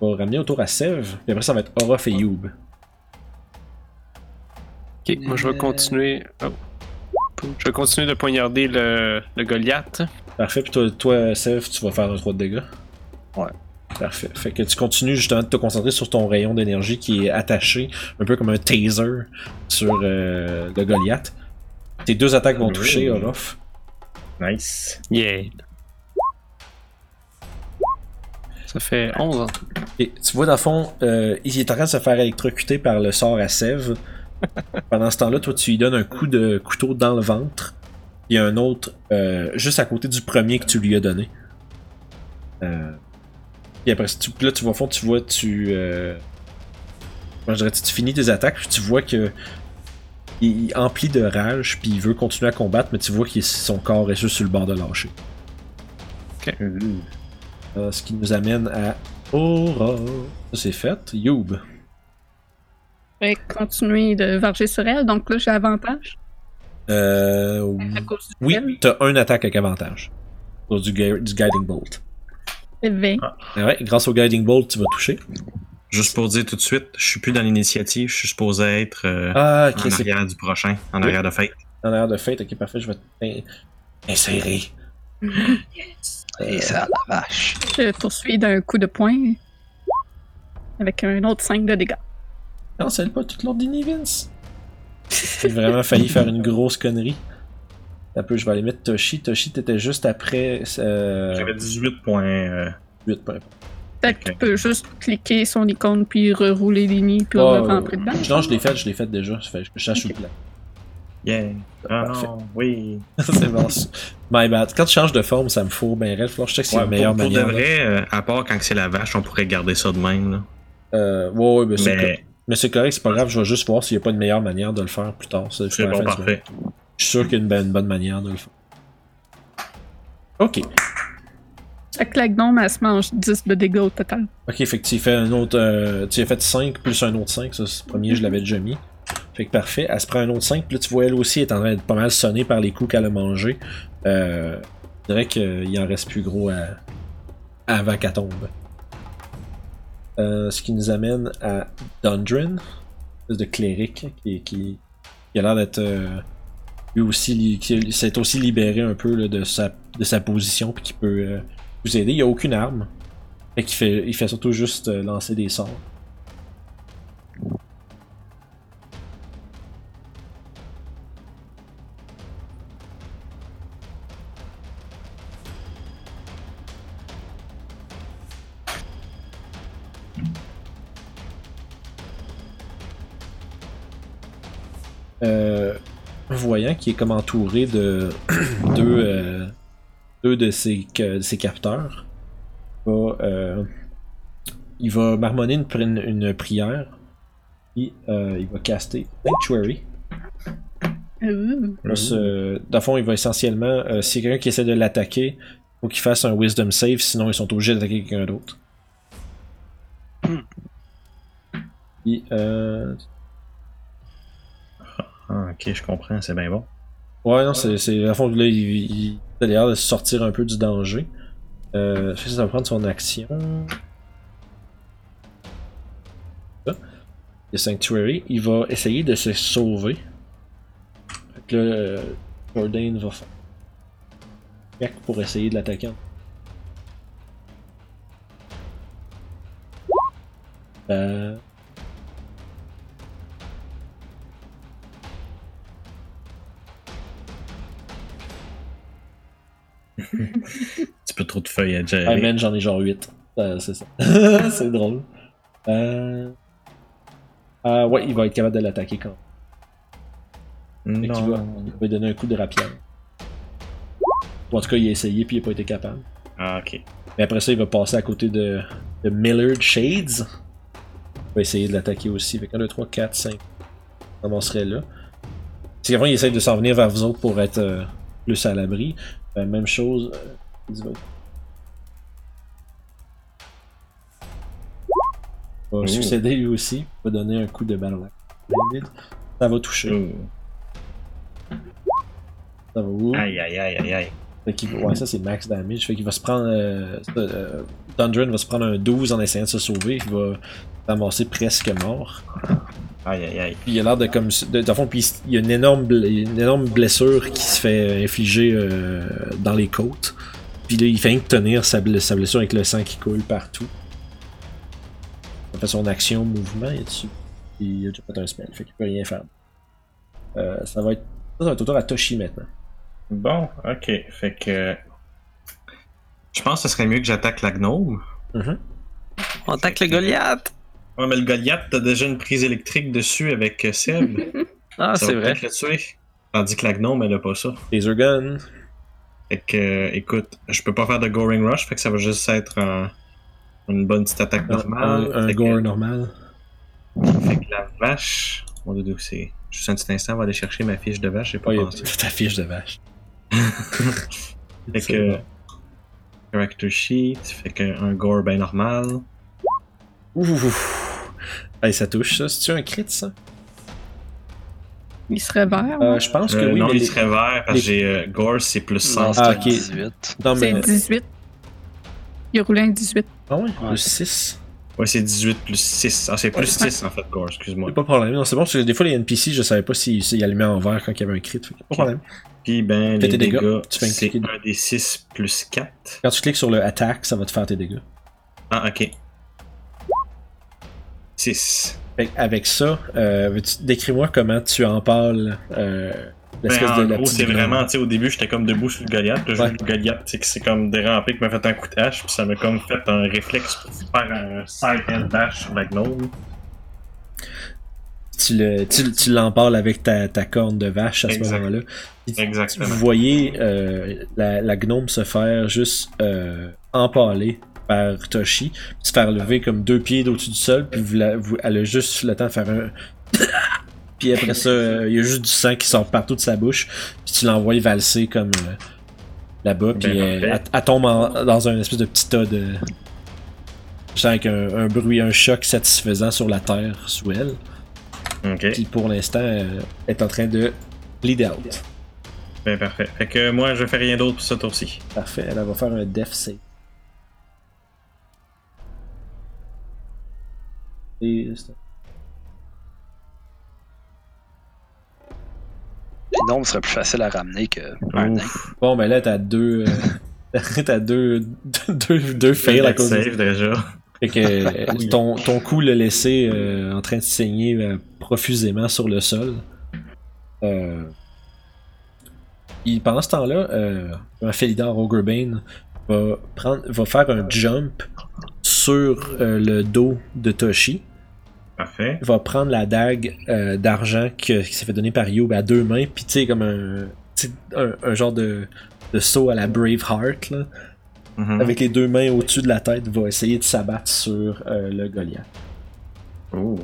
on va ramener autour à Sève, puis après ça va être Orof et Youb. Ok, moi je vais continuer. oh. Je vais continuer de poignarder le, le Goliath. Parfait, puis toi, toi tu vas faire un 3 de dégâts. Ouais. Parfait. Fait que tu continues justement de te concentrer sur ton rayon d'énergie qui est attaché, un peu comme un taser, sur euh, le Goliath. Tes deux attaques vont toucher, Orof. Nice. Yeah. Ça fait 11 ans. Et tu vois, dans le fond, euh, il est en train de se faire électrocuter par le sort à Sève. [LAUGHS] Pendant ce temps-là, toi, tu lui donnes un coup de couteau dans le ventre. Il y a un autre euh, juste à côté du premier que tu lui as donné. Euh, et après, tu, là, tu vois, au fond, tu vois, tu. Euh, je dirais, tu finis tes attaques, puis tu vois que. Il est empli de rage, puis il veut continuer à combattre, mais tu vois que son corps est juste sur le bord de lâcher. Euh, ce qui nous amène à Aura. Ça c'est fait. Youb. Je vais continuer de varger sur elle, donc là j'ai avantage Euh, à cause du oui, t'as un attaque avec avantage. À cause du, gui- du Guiding Bolt. C'est 20. Ah ouais, grâce au Guiding Bolt, tu vas toucher. Juste pour dire tout de suite, je suis plus dans l'initiative, je suis supposé être euh, Ah, en arrière du prochain, en Oui. arrière de Fate. en arrière de fête. Ok, parfait, je vais insérer. [LAUGHS] Et ça la vache. Je poursuis d'un coup de poing avec un autre 5 de dégâts. Non, c'est pas toute l'ordre Vince. J'ai vraiment failli faire une grosse connerie. Un peu, je vais aller mettre Toshi. Toshi, t'étais juste après. Euh, J'avais 18 points. euh, 8 points. Peut-être qu'il peut juste cliquer son icône puis rerouler les nids puis Oh, rentrer dedans. Non, je l'ai fait, je l'ai fait déjà. Fait que je cherche le plan. Yeah. Ah Parfait. non, oui. [LAUGHS] c'est bon. My bad. Quand tu changes de forme, ça me fourre bien que je check si c'est Ouais, la meilleure pour, pour manière. de vrai, euh, à part quand c'est la vache, on pourrait garder ça de même. Là. Euh, ouais, ouais, mais c'est Mais co- mais c'est correct, c'est pas grave. Je vais juste voir s'il n'y a pas une meilleure manière de le faire plus tard. C'est bon, parfait. Je suis sûr qu'il y a une, bonne- une bonne manière de le faire. Ok. Fait que la gnome, elle se mange 10 de dégâts au total. Ok, fait que tu fais un autre. euh, tu as fait 5 plus un autre 5. Ça, c'est le premier, je l'avais déjà mis. Fait que parfait. Elle se prend un autre 5. Puis là, tu vois, elle aussi est en train de pas mal sonner par les coups qu'elle a mangés. Euh, je dirais qu'il en reste plus gros à, avant qu'elle tombe. Euh, ce qui nous amène à espèce de cléric qui, qui, qui a l'air d'être euh, lui aussi s'est aussi libéré un peu de, sa, position puis qui peut euh, vous aider. Il a aucune arme. Fait fait, il fait surtout juste euh, lancer des sorts. Euh, voyant qu'il est comme entouré de [CLEARS THROAT] deux, euh, deux de ses, que- de ses capteurs, va, euh, il va marmonner une, une, une prière et euh, il va caster Sanctuary. Se- dans le fond, il va essentiellement, euh, si quelqu'un qui essaie de l'attaquer, faut qu'il fasse un Wisdom save, sinon ils sont obligés d'attaquer quelqu'un d'autre. Et, euh, Ah, ok, je comprends, c'est bien bon. Ouais, non, c'est. À fond, là, il, a l'air de sortir un peu du danger. Euh, je sais que ça va prendre son action? Ça. Le Sanctuary. Il va essayer de se sauver. Fait que là, euh, va faire. Pour essayer de l'attaquer. Euh. [LAUGHS] petit peu trop de feuilles à gérer. Ah j'en ai genre 8. c'est ça. [LAUGHS] c'est drôle. Euh... Ah ouais, il va être capable de l'attaquer quand même. Va, il va lui donner un coup de rapière. En tout cas, il a essayé puis il a pas été capable. Ah, ok. Mais après ça, il va passer à côté de, de Millard Shades. Il va essayer de l'attaquer aussi. Fait 1, 2, 3, 4, 5. On commencerait là. Si avant, il essaye de s'en venir vers vous autres pour être euh, plus à l'abri. Euh, même chose. euh, il va... Oh. succéder lui aussi. Il va donner un coup de battle axe. Ça va toucher. Oh. Ça va où? Aïe, aïe, aïe, aïe, aïe. Fait ouais, ça c'est max damage. Fait qu'il va se prendre. Euh, euh, Dundren va se prendre un 12 en essayant de se sauver. Il va ramasser presque mort. Aïe, aïe, aïe. Puis il a l'air de comme. De, dans le fond, puis il y a une énorme, une énorme blessure qui se fait infliger euh, dans les côtes. Puis là, il fait rien que tenir sa, ble- sa blessure avec le sang qui coule partout. Il fait son action, mouvement et dessus. Puis il a déjà fait un spell. Fait qu'il peut rien faire. Euh, ça va être. Ça, ça va être autour à Toshi maintenant. Bon, ok. Fait que. Je pense que ce serait mieux que j'attaque la gnome. Mhm. On attaque le Goliath! Ouais, mais le Goliath, t'as déjà une prise électrique dessus avec euh, Seb. [LAUGHS] Ah, ça c'est va vrai. peut-être le tuer. Tandis que la gnome, elle a pas ça. Laser gun. Fait que, euh, écoute, je peux pas faire de Goring Rush, fait que ça va juste être un- une bonne petite attaque normale. Un, un gore que, normal. fait que la vache. Mon dieu, c'est. Juste un petit instant, on va aller chercher ma fiche de vache, j'ai pas Ouais, pensé. ta fiche de vache. [LAUGHS] Fait que. bon. Character sheet, fait que un gore bien normal. Ouf. Hey, ça touche ça. C'est-tu un crit ça? Il serait vert. Euh, je pense que Euh, oui, non, mais il les- serait vert parce que j'ai euh, gore, c'est plus Non, 100. c'est Ah, ok. 18. Non, C'est mais. 18. Il a roulé un 18. Ah ouais, Ouais. le 6. Ouais, c'est 18 plus 6. Ah, c'est plus 6 en fait, gore, excuse-moi. Pas de problème. Non, c'est bon, parce que des fois, les NPC, je savais pas s'ils s'ils allumaient en vert quand il y avait un crit. Fait que Pas de problème. Puis ben, Fais les tes dégâts, dégâts, tu fais un c'est cliquer. 1 des 6 plus 4. Quand tu cliques sur le attack, ça va te faire tes dégâts. Ah, ok. 6. Fait que avec ça, euh, décris-moi comment tu empales euh, l'espèce Ben, de en la gros, petite c'est vraiment, tu sais, au début, j'étais comme debout sur le Goliath. Ouais. le Goliath, c'est que c'est comme dérapé, qui m'a fait un coup de hache, puis ça m'a comme fait un réflexe pour faire un side dash sur la gnome. Tu, le, tu, tu l'empales avec ta, ta corne de vache à ce moment-là. Exactement. Vous voyez euh, la, la gnome se faire juste euh, empaler par Toshi, puis se faire lever comme deux pieds d'au-dessus du sol, puis vous la- vous- elle a juste le temps de faire un. [COUGHS] puis après ça, euh, il y a juste du sang qui sort partout de sa bouche, puis tu l'envoies valser comme euh, là-bas, puis Ben, euh, parfait. elle, elle tombe en- dans un espèce de petit tas de. Avec un, un bruit, un choc satisfaisant sur la terre sous elle, qui pour l'instant euh, est en train de bleed out. ben parfait. Fait que moi, je fais rien d'autre pour ça tour-ci. Parfait, elle va faire un death save. Et c'est- Les nombres seraient plus faciles à ramener que un nain. Ouf. Bon, ben là, t'as deux. euh, [LAUGHS] t'as deux, [LAUGHS] deux, deux fails à cause de save déjà. Fait que euh, [LAUGHS] ton, ton coup l'a laissé euh, en train de saigner euh, profusément sur le sol. Euh, et pendant ce temps-là, euh, un Felidar Ogrebane va, prendre, va faire un jump sur euh, le dos de Toshi. Parfait. va prendre la dague euh, d'argent que- qui s'est fait donner par Youb à deux mains, puis tu sais, comme un, un, un genre de, de saut à la Braveheart, là, Mhm. avec les deux mains au-dessus de la tête, va essayer de s'abattre sur euh, le Goliath. Oh.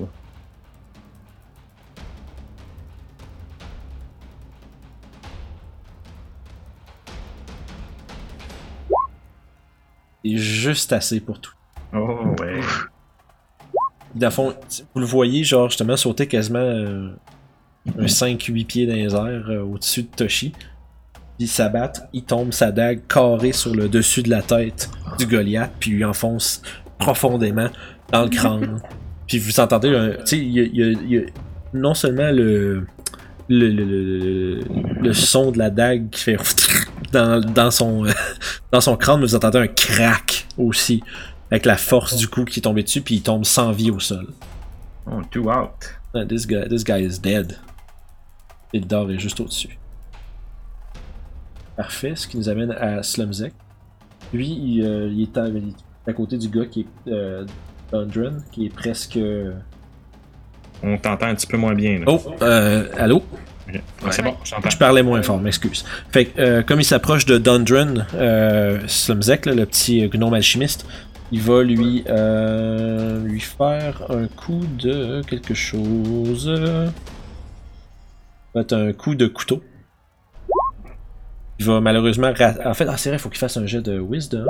Et juste assez pour tout. Oh, ouais. [LAUGHS] Dans fond, vous le voyez, genre, justement, sauter quasiment euh, un 5-8 pieds dans les airs euh, au-dessus de Toshi. Puis il s'abat, il tombe sa dague carrée sur le dessus de la tête du Goliath, puis lui enfonce profondément dans le crâne. [LAUGHS] puis vous entendez, un- tu sais, y y il y a non seulement le le, le, le- le son de la dague qui fait [LAUGHS] dans, dans, son, euh, [LAUGHS] dans son crâne, mais vous entendez un crack aussi, avec la force du coup qui est tombé dessus, puis il tombe sans vie au sol. Oh, two out. This, guy, this guy is dead. Et le dard est juste au-dessus. Parfait, ce qui nous amène à Slumzek. Lui, il, euh, il est à, il est à côté du gars qui est euh, Dundren, qui est presque. On t'entend un petit peu moins bien, là. Oh, euh, allô? C'est bon, j'entends. Je parlais moins fort, m'excuse. Fait que, euh, comme il s'approche de Dundren, euh, Slumzek, là, le petit gnome alchimiste, il va lui, euh, lui faire un coup de quelque chose. Va être un coup de couteau. Il va malheureusement. En fait, ah, c'est vrai, il faut qu'il fasse un jet de wisdom.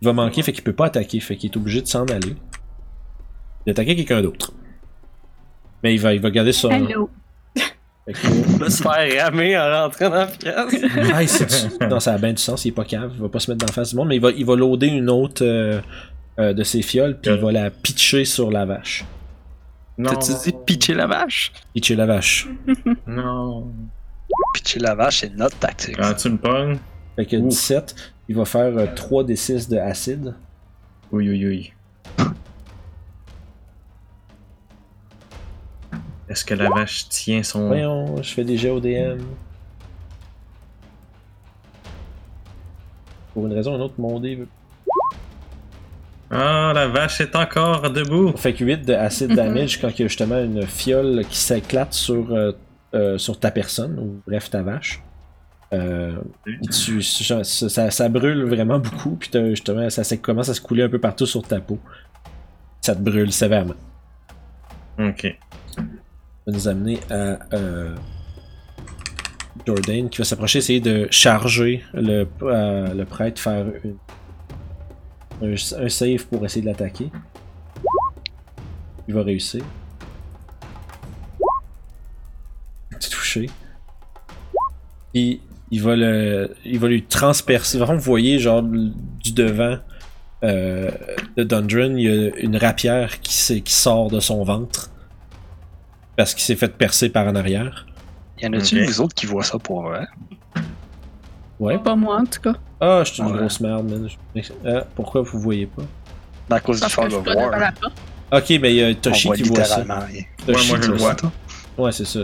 Il va manquer, fait qu'il peut pas attaquer, fait qu'il est obligé de s'en aller. Il attaquer quelqu'un d'autre. Mais il va, il va garder son. Allô? Va se faire ramer en rentrant dans la pièce. Ah, non, ça a bien du sens, il est pas cave, il va pas se mettre dans la face du monde, mais il va, il va loader une autre euh, euh, de ses fioles, puis il va la pitcher sur la vache. T'as-tu dit pitcher la vache? Pitcher la vache. [LAUGHS] Non. Pitcher la vache, c'est notre tactique. Quand tu me pognes? Fait que Ouf. 17, il va faire euh, 3 des 6 de acide. Oui, oui, oui. Est-ce que la vache tient son. Voyons, je fais des jets au DM. Pour une raison ou une autre, mon dé veut. Ah, la vache est encore debout. Fait que 8 de acid Mhm. damage quand il y a justement une fiole qui s'éclate sur, euh, euh, sur ta personne, ou bref ta vache. Euh, tu, ça, ça- ça brûle vraiment beaucoup, puis justement ça, ça commence à se couler un peu partout sur ta peau. Ça te brûle sévèrement. Ok. Va nous amener à euh, Jordan qui va s'approcher, essayer de charger le, euh, le prêtre, faire une- un, un save pour essayer de l'attaquer. Il va réussir. Petit touché. Puis il va le, il va lui transpercer. Vraiment, vous voyez genre du devant euh, de Dundren, il y a une rapière qui, qui sort de son ventre parce qu'il s'est fait percer par en arrière. Y en a-tu vous autres qui voient ça pour vrai? Ouais. Pas moi, en tout cas. Ah, je suis une Ouais. grosse merde, man. Ah, pourquoi vous voyez pas? À cause du war. la porte. Ok, mais il y a On Toshi voit qui voit ça. Toshi moi, je le voit vois. ça. Ouais, c'est ça.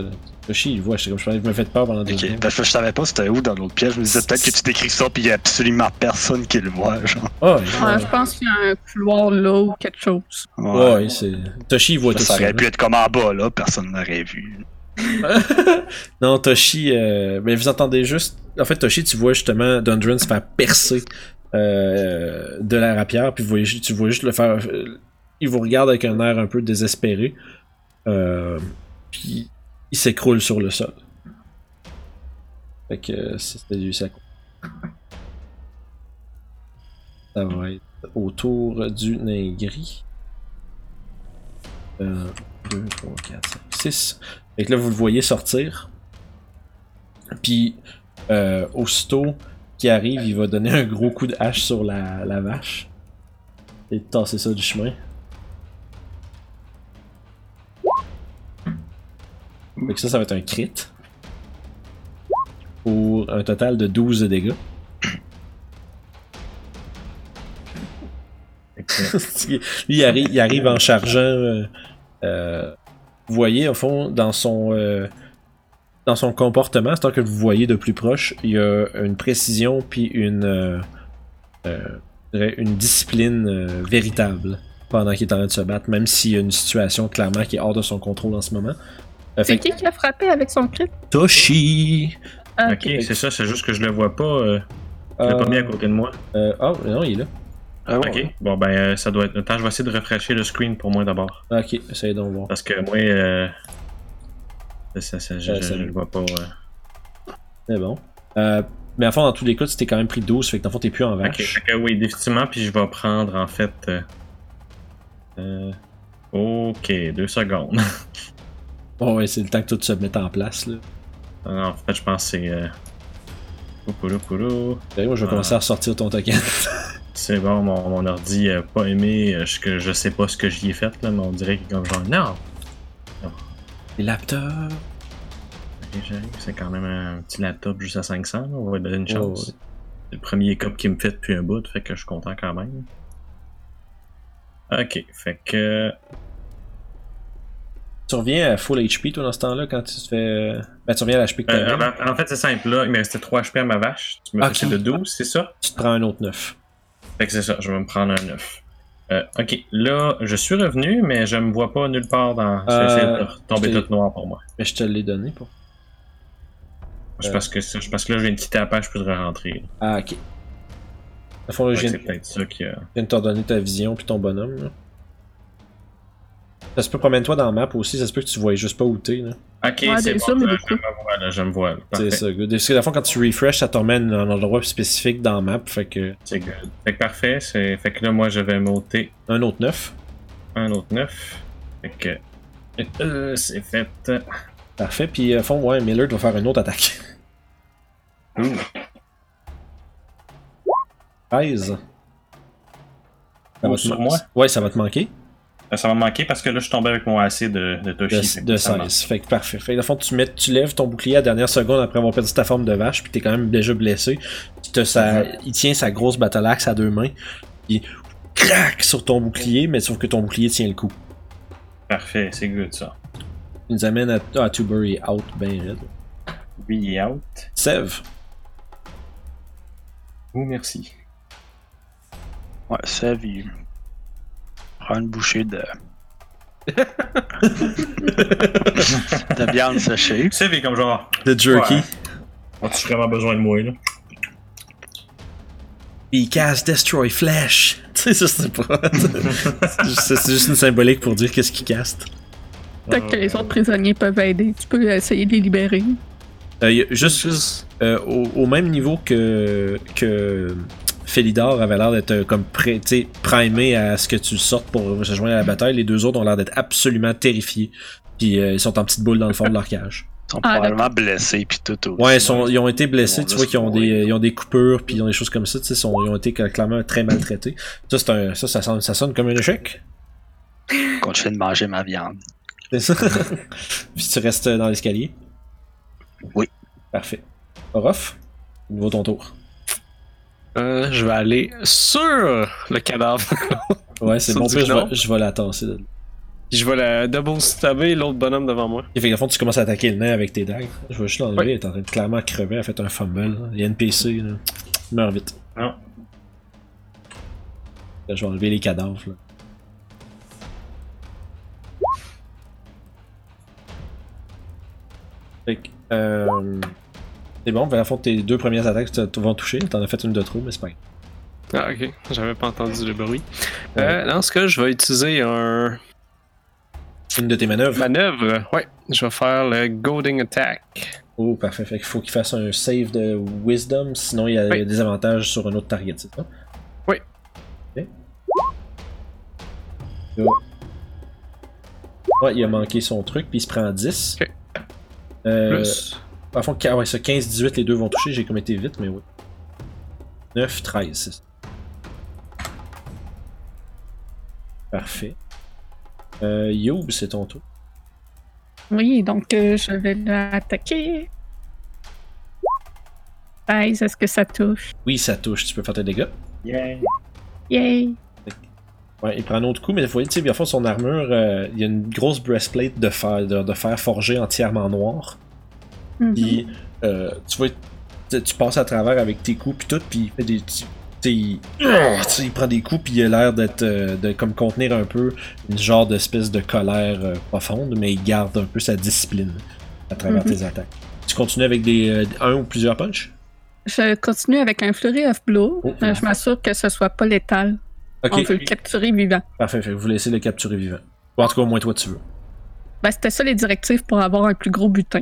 Toshi, il voit. Je comme je me fais peur pendant deux Ok, secondes. parce que je savais pas c'était où dans l'autre pièce. Je me disais peut-être que tu décris ça pis y a absolument personne qui le voit, genre. Ouais, ouais, je pense qu'il y a un couloir là ou quelque chose. ouais, ouais, c'est. Toshi, il voit Ça, tout ça ça. aurait là. pu être comme en bas, là, personne n'aurait vu. [LAUGHS] non, Toshi, euh, mais vous entendez juste. En fait, Toshi, tu vois justement Dundren se faire percer euh, de la rapière, puis vous voyez, tu vois juste le faire. euh, il vous regarde avec un air un peu désespéré, euh, puis il s'écroule sur le sol. Fait que euh, c'était du sac. Ça va être autour du Ningri. 1, 2, 3, 4, 5, 6. Fait que là, vous le voyez sortir. Puis, euh, aussitôt qu'il arrive, il va donner un gros coup de hache sur la, la vache. Et tasser ça du chemin. Que ça, ça va être un crit. Pour un total de 12 de dégâts. [LAUGHS] Lui, il arrive, il arrive en chargeant. euh, euh, vous voyez, au fond, dans son, euh, dans son comportement, c'est que vous voyez de plus proche, il y a une précision puis une, euh, euh, une discipline euh, véritable pendant qu'il est en train de se battre, même s'il y a une situation clairement qui est hors de son contrôle en ce moment. C'est qui qui a frappé avec son crit? Toshi! Ah, ok, c'est ça, c'est juste que je le vois pas. euh, je l'ai Euh, pas mis à côté de moi. euh, oh, non, il est là. Ah ouais. Ok, bon ben euh, ça doit être. Attends, je vais essayer de refresher le screen pour moi d'abord. Ok, essayez donc voir. Parce que moi, euh, ça, ça, je, je le vois pas. C'est bon. Euh, mais en fond, dans tous les cas, tu t'es quand même pris 12, fait que dans le fond, t'es plus en Ok, vache. fait que oui, définitivement, puis je vais prendre en fait. euh, euh, ok, deux secondes. [LAUGHS] Oh, ouais, c'est le temps que tout se mette en place, là. en fait, je pense que c'est. Euh... Poulou. Sérieux, moi, je vais Ah. commencer à ressortir ton token. [LAUGHS] C'est bon, mon, mon ordi a pas aimé, euh, je, que je sais pas ce que j'y ai fait, là, mais on dirait qu'il est comme genre, non! Les laptops. Ok, j'arrive, c'est quand même un petit laptop juste à 500, là, on va lui donner une chance. C'est le premier cop qui me fait depuis un bout, fait que je suis content quand même. Ok, fait que. Tu reviens à full HP, toi, dans ce temps-là, quand tu te fais. euh, Ben, tu reviens à l'HP que Euh, t'avais. en, en fait, c'est simple, là, il me restait 3 HP à ma vache. Tu me fais de 12, c'est ça? Tu te prends un autre 9. Fait que c'est ça, je vais me prendre un 9. Euh, ok, là, je suis revenu, mais je me vois pas nulle part dans. Je vais Euh, essayer de tomber tout noir pour moi. Mais je te l'ai donné pour. Euh. parce que c'est parce que là, je viens de quitter la page, je peux rentrer. là. Ah, ok. À fond, là, je viens, C'est peut-être ça qui a. je viens de te redonner ta vision puis ton bonhomme, là. Ça se peut promène-toi dans la map aussi, ça se peut que tu vois juste pas où t'es, là. Ok, Ouais, c'est bon, zooms, là, beaucoup. je me vois, là, je me vois. là. C'est ça, good. Parce que la fois, quand tu refresh, ça te remène à un endroit spécifique dans la map, fait que. C'est good. Fait que parfait, c'est... fait que là, moi, je vais monter Un autre 9. un autre 9. Fait que. Euh, c'est fait. Parfait, puis à fond, ouais, Miller doit faire une autre attaque. Ouh. 13. Ça Ouh, va sur moi? Ouais, ça va te manquer. Ça va me manquer parce que là, je suis tombé avec mon AC de, de Toshi. fait De, que de ça marche. 16. Fait que parfait. Fait que dans le fond, tu, mets, tu lèves ton bouclier à la dernière seconde après avoir perdu ta forme de vache, puis t'es quand même déjà blessé. Te, ça, Mhm. Il tient sa grosse battle axe à deux mains, puis crac sur ton bouclier, mais sauf que ton bouclier tient le coup. Parfait, c'est good ça. Il nous amène à, à Tubury out, ben raide. Il est out. Sève. Oh, merci. Ouais, ça vu. Prends une bouchée de. [LAUGHS] de viande séchée. Tu sais, mais comme genre, Le jerky. Ouais. as-tu vraiment besoin de moi, là? Puis cast Destroy Flesh. [LAUGHS] Tu sais, ça c'est pas. c'est juste- c'est une symbolique pour dire qu'est-ce qu'il caste. Peut-être que les autres prisonniers peuvent aider. Tu peux essayer de les libérer. Euh, Juste. euh, au, au même niveau que, que Felidor avait l'air d'être euh, comme primé à ce que tu sortes pour se joindre à la bataille, les deux autres ont l'air d'être absolument terrifiés. Puis euh, ils sont en petite boule dans le fond de leur cage. Ils sont Ah, probablement blessés puis tout aussi. Ouais, ils, sont, ils ont été blessés, Ils tu vois qu'ils ont des, ils ont des coupures, puis ils ont des choses comme ça, tu sais, ils ont été clairement très maltraités. Ça, c'est un, ça, ça sonne, ça sonne comme un échec. Continue de manger ma viande. C'est ça? [LAUGHS] puis tu restes dans l'escalier? Oui. Parfait. Orof, nouveau ton tour. Euh, je vais aller sur le cadavre. Ouais, c'est bon, pire, je vais, je vais la tasser. Puis je vais la double stabber l'autre bonhomme devant moi. Et fait que, fond, tu commences à attaquer le nez avec tes dagues. Je vais juste l'enlever, Oui. elle est en train de clairement crever, elle a fait un fumble. là. Il y a NPC, là. Meurs vite. Non. Là, je vais enlever les cadavres, là. Fait que, euh... C'est bon, ben, à la fond, tes deux premières attaques vont toucher. T'en as fait une de trop, mais c'est pas grave. Ah, ok. J'avais pas entendu le bruit. Euh, dans ce cas, je vais utiliser un Une de tes manœuvres. manœuvre. Ouais, je vais faire le Goading Attack. Oh, parfait. Fait qu'il faut qu'il fasse un save de Wisdom, sinon il y a Oui. des avantages sur un autre target, c'est ça? Oui. Ok. Ouais, il a manqué son truc, puis il se prend 10. Ok. Euh, Plus. À fond, ah ouais, ça 15-18, les deux vont toucher. J'ai comme été vite, mais oui. 9, 13. c'est ça. Parfait. Euh, Youb, c'est ton tour. Oui, donc euh, je vais l'attaquer. 16, est-ce que ça touche? Oui, ça touche. Tu peux faire tes dégâts. Yeah. Yay! Ouais, il prend un autre coup, mais vous voyez, tu sais, à fond, son armure, euh, il y a une grosse breastplate de fer, de, de fer forgé entièrement noir. Mhm. Puis, euh, tu vois, tu passes à travers avec tes coups, puis tout, puis il fait des. Tu sais, il, il prend des coups, puis il a l'air d'être. euh, de comme contenir un peu une genre d'espèce de colère euh, profonde, mais il garde un peu sa discipline à travers Mhm. tes attaques. Tu continues avec des un ou plusieurs punches? Je continue avec un Flurry of Blow. Oh. Je m'assure que ce soit pas létal. Ok, On veut le capturer vivant. parfait, fait vous laissez le capturer vivant. Ou en tout cas, au moins toi, tu veux. Ben, c'était ça les directives pour avoir un plus gros butin.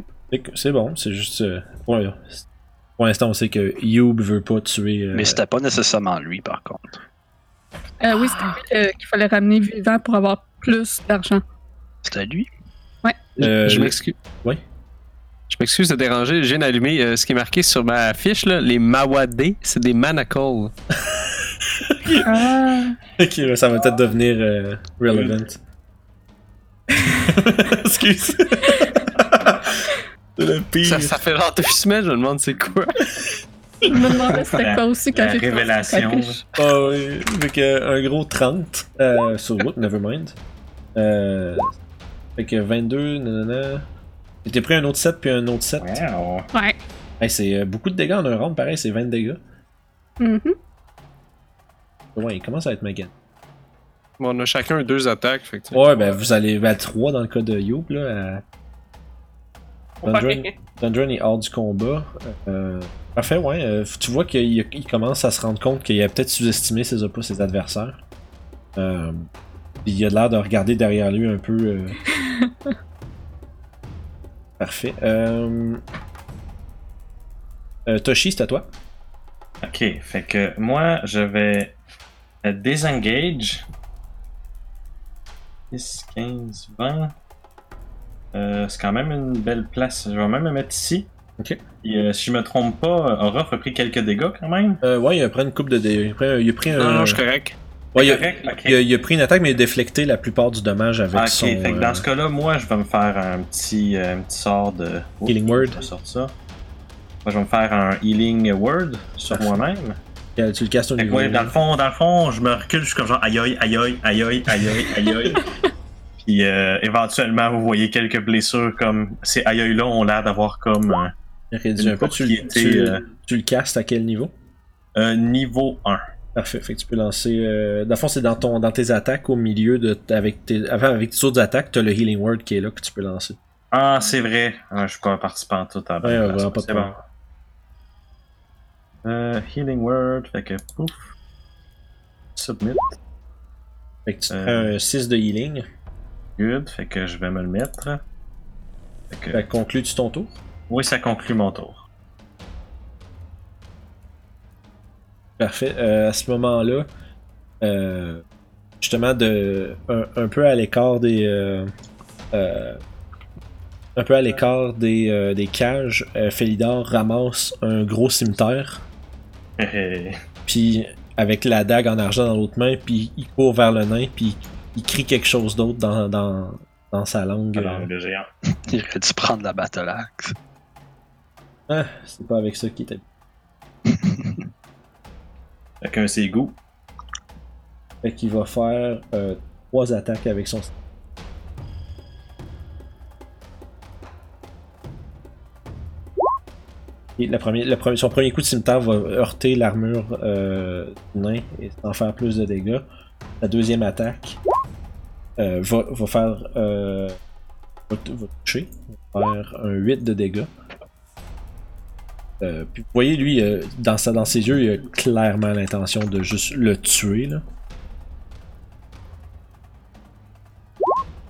C'est bon, c'est juste. euh, pour, pour l'instant, on sait que Youb veut pas tuer. euh, Mais c'était pas nécessairement lui, par contre. Euh, oui, c'était lui euh, qu'il fallait ramener vivant pour avoir plus d'argent. C'était lui? euh, je m'excuse. Oui. Je m'excuse de déranger. Je viens d'allumer euh, ce qui est marqué sur ma fiche, là, les Mawade, c'est des manacles. [LAUGHS] Ah! Ok, ouais, ça va peut-être devenir euh, relevant. [LAUGHS] Excuse. C'est le pire. Ça, ça fait genre deux semaines, je me demande c'est quoi. Je me demandais c'était quoi aussi quand j'ai fait révélation. Ah oui, avec euh, un gros 30 euh, sur route, nevermind. Euh, fait que 22, nanana. J'ai pris un autre 7 puis un autre 7. Wow. Ouais. Hey, c'est euh, beaucoup de dégâts en un round, pareil, c'est 20 dégâts. Mhm. Ouais, il commence à être méga. Bon, on a chacun deux attaques. Fait que. Ouais, ben vous allez à 3 dans le cas de Youb, là. à- Ouais. Dundren est hors du combat. Euh, parfait, ouais. euh, tu vois qu'il il commence à se rendre compte qu'il a peut-être sous-estimé ses opus, ses adversaires. Euh, il a l'air de regarder derrière lui un peu. euh. [LAUGHS] Parfait. Euh... euh, Toshi, c'est à toi. Ok, fait que moi, je vais désengage. 10, 15, 20. Euh, c'est quand même une belle place. Je vais même me mettre ici. Ok. Et, euh, si je me trompe pas, Orof a pris quelques dégâts quand même. Euh, ouais, il a pris une coupe de dé. Il a pris, il a pris un. Non, non, je suis correct. Ouais, il, a, Correct? Ok. il a- il a pris une attaque, mais il a déflecté la plupart du dommage avec Ok, son. fait que euh, dans ce cas-là, moi, je vais me faire un petit, euh, un petit sort de. Oh, Healing Word. Je vais sortir ça. Moi, je vais me faire un Healing Word sur moi-même. euh, Tu le casses au niveau. moi, dans le fond, dans le fond, je me recule, je suis comme genre aïe aïe aïe aïe aïe aïe aïe aïe aïe aïe. Puis euh, éventuellement, vous voyez quelques blessures comme ces aïe aïe là ont l'air d'avoir comme euh, réduit un peu. Tu, tu- euh, tu le castes à quel niveau? un niveau 1. Parfait. Fait que tu peux lancer. Dans le fond, c'est dans, ton, dans tes attaques au milieu de. Avec tes, avant, avec tes autres attaques, t'as le Healing Word qui est là que tu peux lancer. Ah, c'est vrai. Ah, je suis pas participant tout à l'heure. C'est bon. Euh, healing Word, fait que pouf. Submit. Fait que tu Euh. prends un 6 de healing. Good, fait que je vais me le mettre. Fait que... Fait que conclus-tu ton tour? Oui, ça conclut mon tour. Parfait. Euh, à ce moment-là, euh, justement, de, un, un peu à l'écart des. euh, un peu à l'écart des, des cages, Felidor ramasse un gros cimetière, [LAUGHS] puis avec la dague en argent dans l'autre main, puis il court vers le nain, puis il crie quelque chose d'autre dans, dans, dans sa langue. Alors, euh, le géant. Il aurait dû prendre la battle axe. ah, c'est pas avec ça qu'il était. Fait qu'un c'est goût. Fait qu'il va faire euh, trois attaques avec son. Et la première, le premier- son premier coup de cimetière va heurter l'armure euh, du nain et en faire plus de dégâts. La deuxième attaque euh, va, va faire. Euh, va, toucher. Va faire un 8 de dégâts. Euh, puis vous voyez, lui, euh, dans, sa, dans ses yeux, il a clairement l'intention de juste le tuer. Là.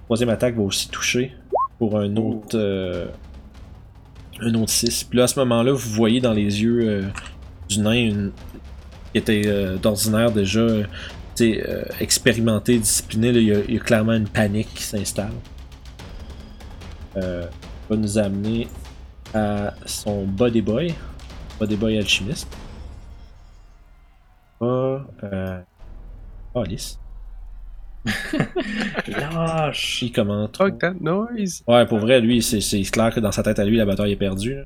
Troisième attaque va aussi toucher pour un autre. euh, un autre 6. Puis là, à ce moment-là, vous voyez dans les yeux euh, du nain une, qui était euh, d'ordinaire déjà euh, tu sais, expérimenté, discipliné. là, il, y a, il y a clairement une panique qui s'installe. Euh, va nous amener à son Body Boy. Body Boy alchimiste. Va. Euh, Alice. [LAUGHS] Lâche! Il commente. Fuck that noise! Ouais, pour vrai, lui, c'est c'est clair que dans sa tête à lui, la bataille est perdue. Là,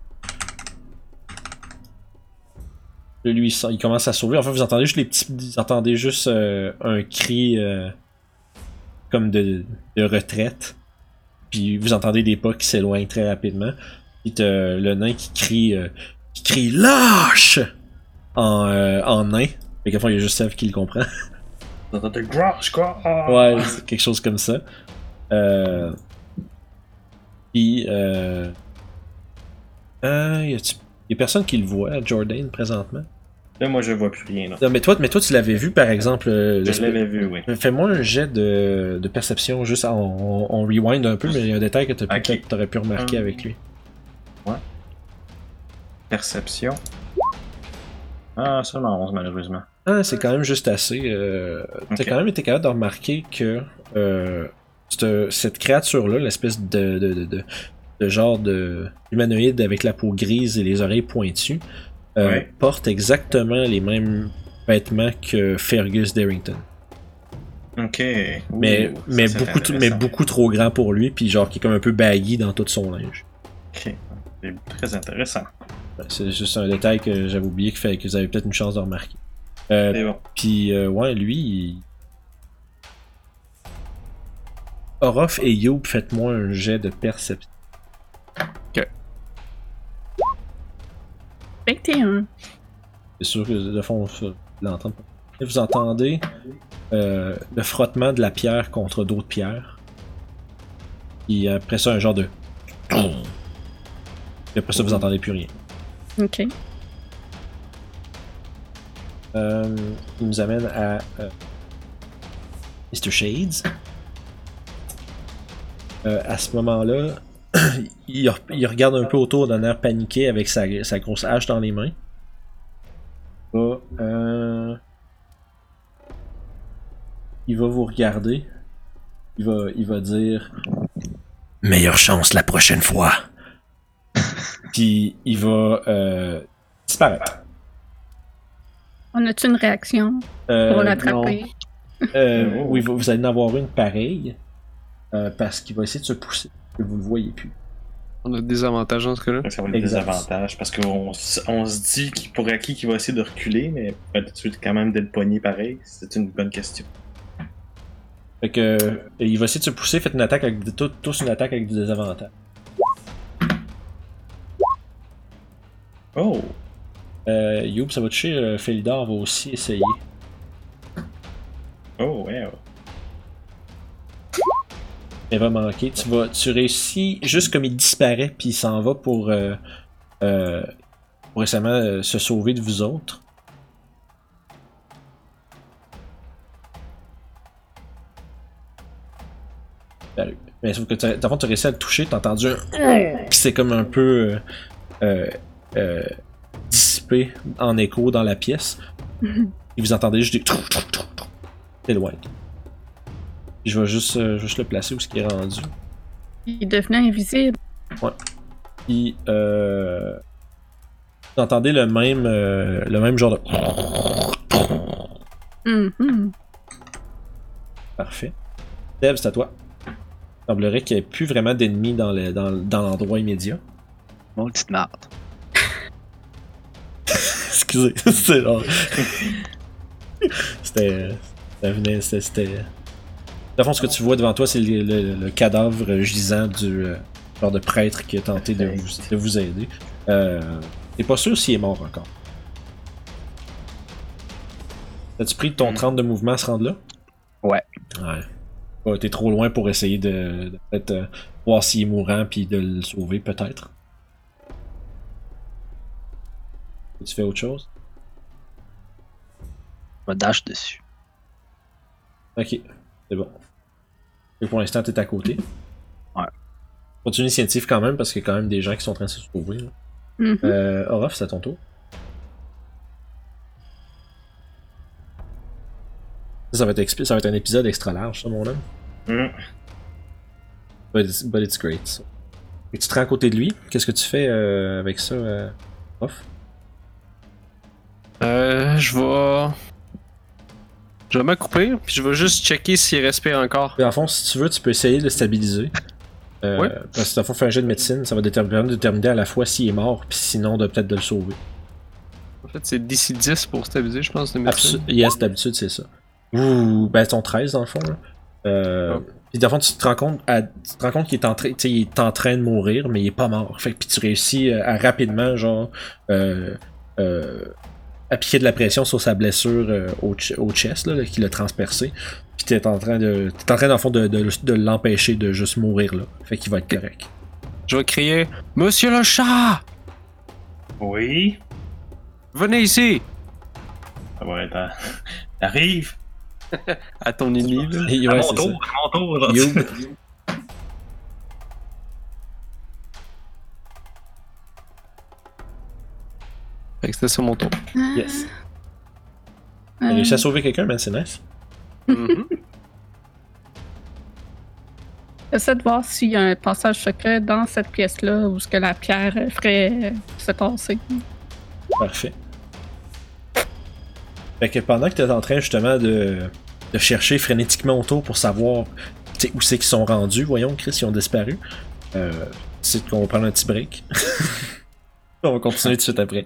Là, lui, il, commence à sauver. En fait, vous entendez juste les petits. Vous entendez juste euh, un cri euh, comme de, de retraite. Puis vous entendez des pas qui s'éloignent très rapidement. Puis le nain qui crie. euh, qui crie lâche! En, en nain. Fait qu'à fond, il y a juste Sev qui le comprend. Ah! Ouais, quelque chose comme ça. Euh... Puis, euh... Euh, y a-tu- y a personne qui le voit, Jordan, présentement? Là, moi, je vois plus rien, là. Non, mais toi, mais toi tu l'avais vu, par exemple. euh, Je l'avais vu, oui. Fais-moi un jet de, de perception, juste en- on, on rewind un peu, mais il y a un détail que t'as peut-être t'aurais pu remarquer Hum. avec lui. Perception. Ah, seulement 11, malheureusement. Ah, c'est quand même juste assez. Euh, T'as Ok. quand même été capable de remarquer que euh, cette, cette créature-là, l'espèce de, de, de, de, de genre de humanoïde avec la peau grise et les oreilles pointues, euh, Ouais. porte exactement les mêmes vêtements que Fergus Darrington. Ok. Mais, Ouh, ça, mais, c'est beaucoup, mais beaucoup trop grand pour lui, puis genre qui est comme un peu baggy dans tout son linge. Ok. C'est très intéressant. C'est juste un détail que j'avais oublié que, fait, que vous avez peut-être une chance de remarquer. Euh, C'est bon. Puis, euh, ouais, lui, il... Orof et Youb, faites-moi un jet de perception. 21. C'est sûr que de fond, vous l'entendez pas. Et vous entendez euh, le frottement de la pierre contre d'autres pierres. Et après ça, un genre de. [CLEARS THROAT] Et après ça, vous entendez plus rien. Ok. Euh, il nous amène à euh, Mr. Shades. Euh, à ce moment-là, [CLEARS THROAT] il, re- il regarde un peu autour d'un air paniqué avec sa, sa grosse hache dans les mains. Il va, euh, il va vous regarder. Il va, il va dire Meilleure chance la prochaine fois. [LAUGHS] Puis il va euh, disparaître. On a-tu une réaction Euh, pour l'attraper? Euh. [LAUGHS] Oui, vous vous allez en avoir une pareille. euh, parce qu'il va essayer de se pousser. Que vous le voyez plus. On a des avantages dans ce cas-là. Ça va être des Exact. avantages parce qu'on on se dit qu'il pour acquis qu'il va essayer de reculer, mais peut-être quand même d'être pogné pareil. C'est une bonne question. Fait que euh, il va essayer de se pousser. Faites une attaque avec des- tout- tous une attaque avec des désavantages. Oh! Euh, Youb, ça va toucher. Euh, Felidor va aussi essayer. Oh, ouais. Elle va manquer. Tu, vas, tu réussis juste comme il disparaît, puis il s'en va pour, euh, euh, pour récemment euh, se sauver de vous autres. Mais sauf que tu as, réussi à le toucher, t'as entendu un. Puis c'est comme un peu euh, euh, euh, dissipé en écho dans la pièce. Et vous entendez juste des. C'est loin. Je vais juste, euh, juste le placer où ce qui est rendu. Il devenait invisible. Puis, euh, vous entendez le même, euh, le même genre de. Mhm. Parfait. Dev, c'est à toi. Il semblerait qu'il n'y ait plus vraiment d'ennemis dans le- dans, dans l'endroit immédiat. Mon petite marde. [LAUGHS] Excusez, [LAUGHS] c'est genre. [LAUGHS] c'était. Ça venait. C'était. Le fond, ce que tu vois devant toi, c'est le, le- le cadavre gisant du euh, genre de prêtre qui a tenté de vous, de vous aider. Euh, T'es pas sûr s'il est mort encore. As-tu pris ton 30 de mouvement à se rendre là? Ouais. Ouais. Ouais, T'es trop loin pour essayer de, de peut-être euh, voir s'il est mourant puis de le sauver, peut-être. Tu fais autre chose? Je me dash dessus. Ok, c'est bon. Et pour l'instant, t'es à côté. Ouais. Continue l'initiative quand même, parce qu'il y a quand même des gens qui sont en train de se là. Mhm. Euh, Orof, c'est à ton tour. Ça, ça va, être ça va être un épisode extra large, ça, mon homme. Mm. But it's, but it's great. Et tu te rends à côté de lui. Qu'est-ce que tu fais euh, avec ça, euh, Orof? Euh, je vais. Je vais m'accroupir, puis je vais juste checker s'il respire encore. En fond, si tu veux, tu peux essayer de le stabiliser. Euh, Ouais. Parce que le fond, faire un jet de médecine, ça va déterminer, déterminer à la fois s'il est mort, puis sinon de peut-être de le sauver. En fait, c'est d'ici 10 pour stabiliser, je pense, de médecine. Absol- yes, d'habitude, c'est ça. Ouh, ben, ton 13 dans le fond. Là. Euh, Oh. Puis dans le fond, tu te rends compte, à- tu te rends compte qu'il est en, train, tu il est en train de mourir, mais il est pas mort. Fait puis tu réussis euh, à rapidement, genre, euh, euh, appliquer de la pression sur sa blessure euh, au, ch- au chest, là, là, qui l'a transpercé. Puis t'es en train de, t'es en train dans le fond de, de, de l'empêcher de juste mourir là. Fait qu'il va être correct. Je vais crier Monsieur le chat Oui? Venez ici Ça va être. à- T'arrives. [LAUGHS] À ton ennemi, [LAUGHS] à mon tour, à mon tour. Fait que c'était ça mon tour. Yes. Euh, T'as réussi à sauver quelqu'un, man, c'est nice. Mhm. [LAUGHS] J'essaie de voir s'il y a un passage secret dans cette pièce-là où ce que la pierre ferait euh, se tasser. Parfait. Fait que pendant que tu es en train justement de, de chercher frénétiquement autour pour savoir où c'est qu'ils sont rendus, voyons, Chris, ils ont disparu, euh, c'est qu'on va prendre un petit break. [LAUGHS] On va continuer tout de suite après.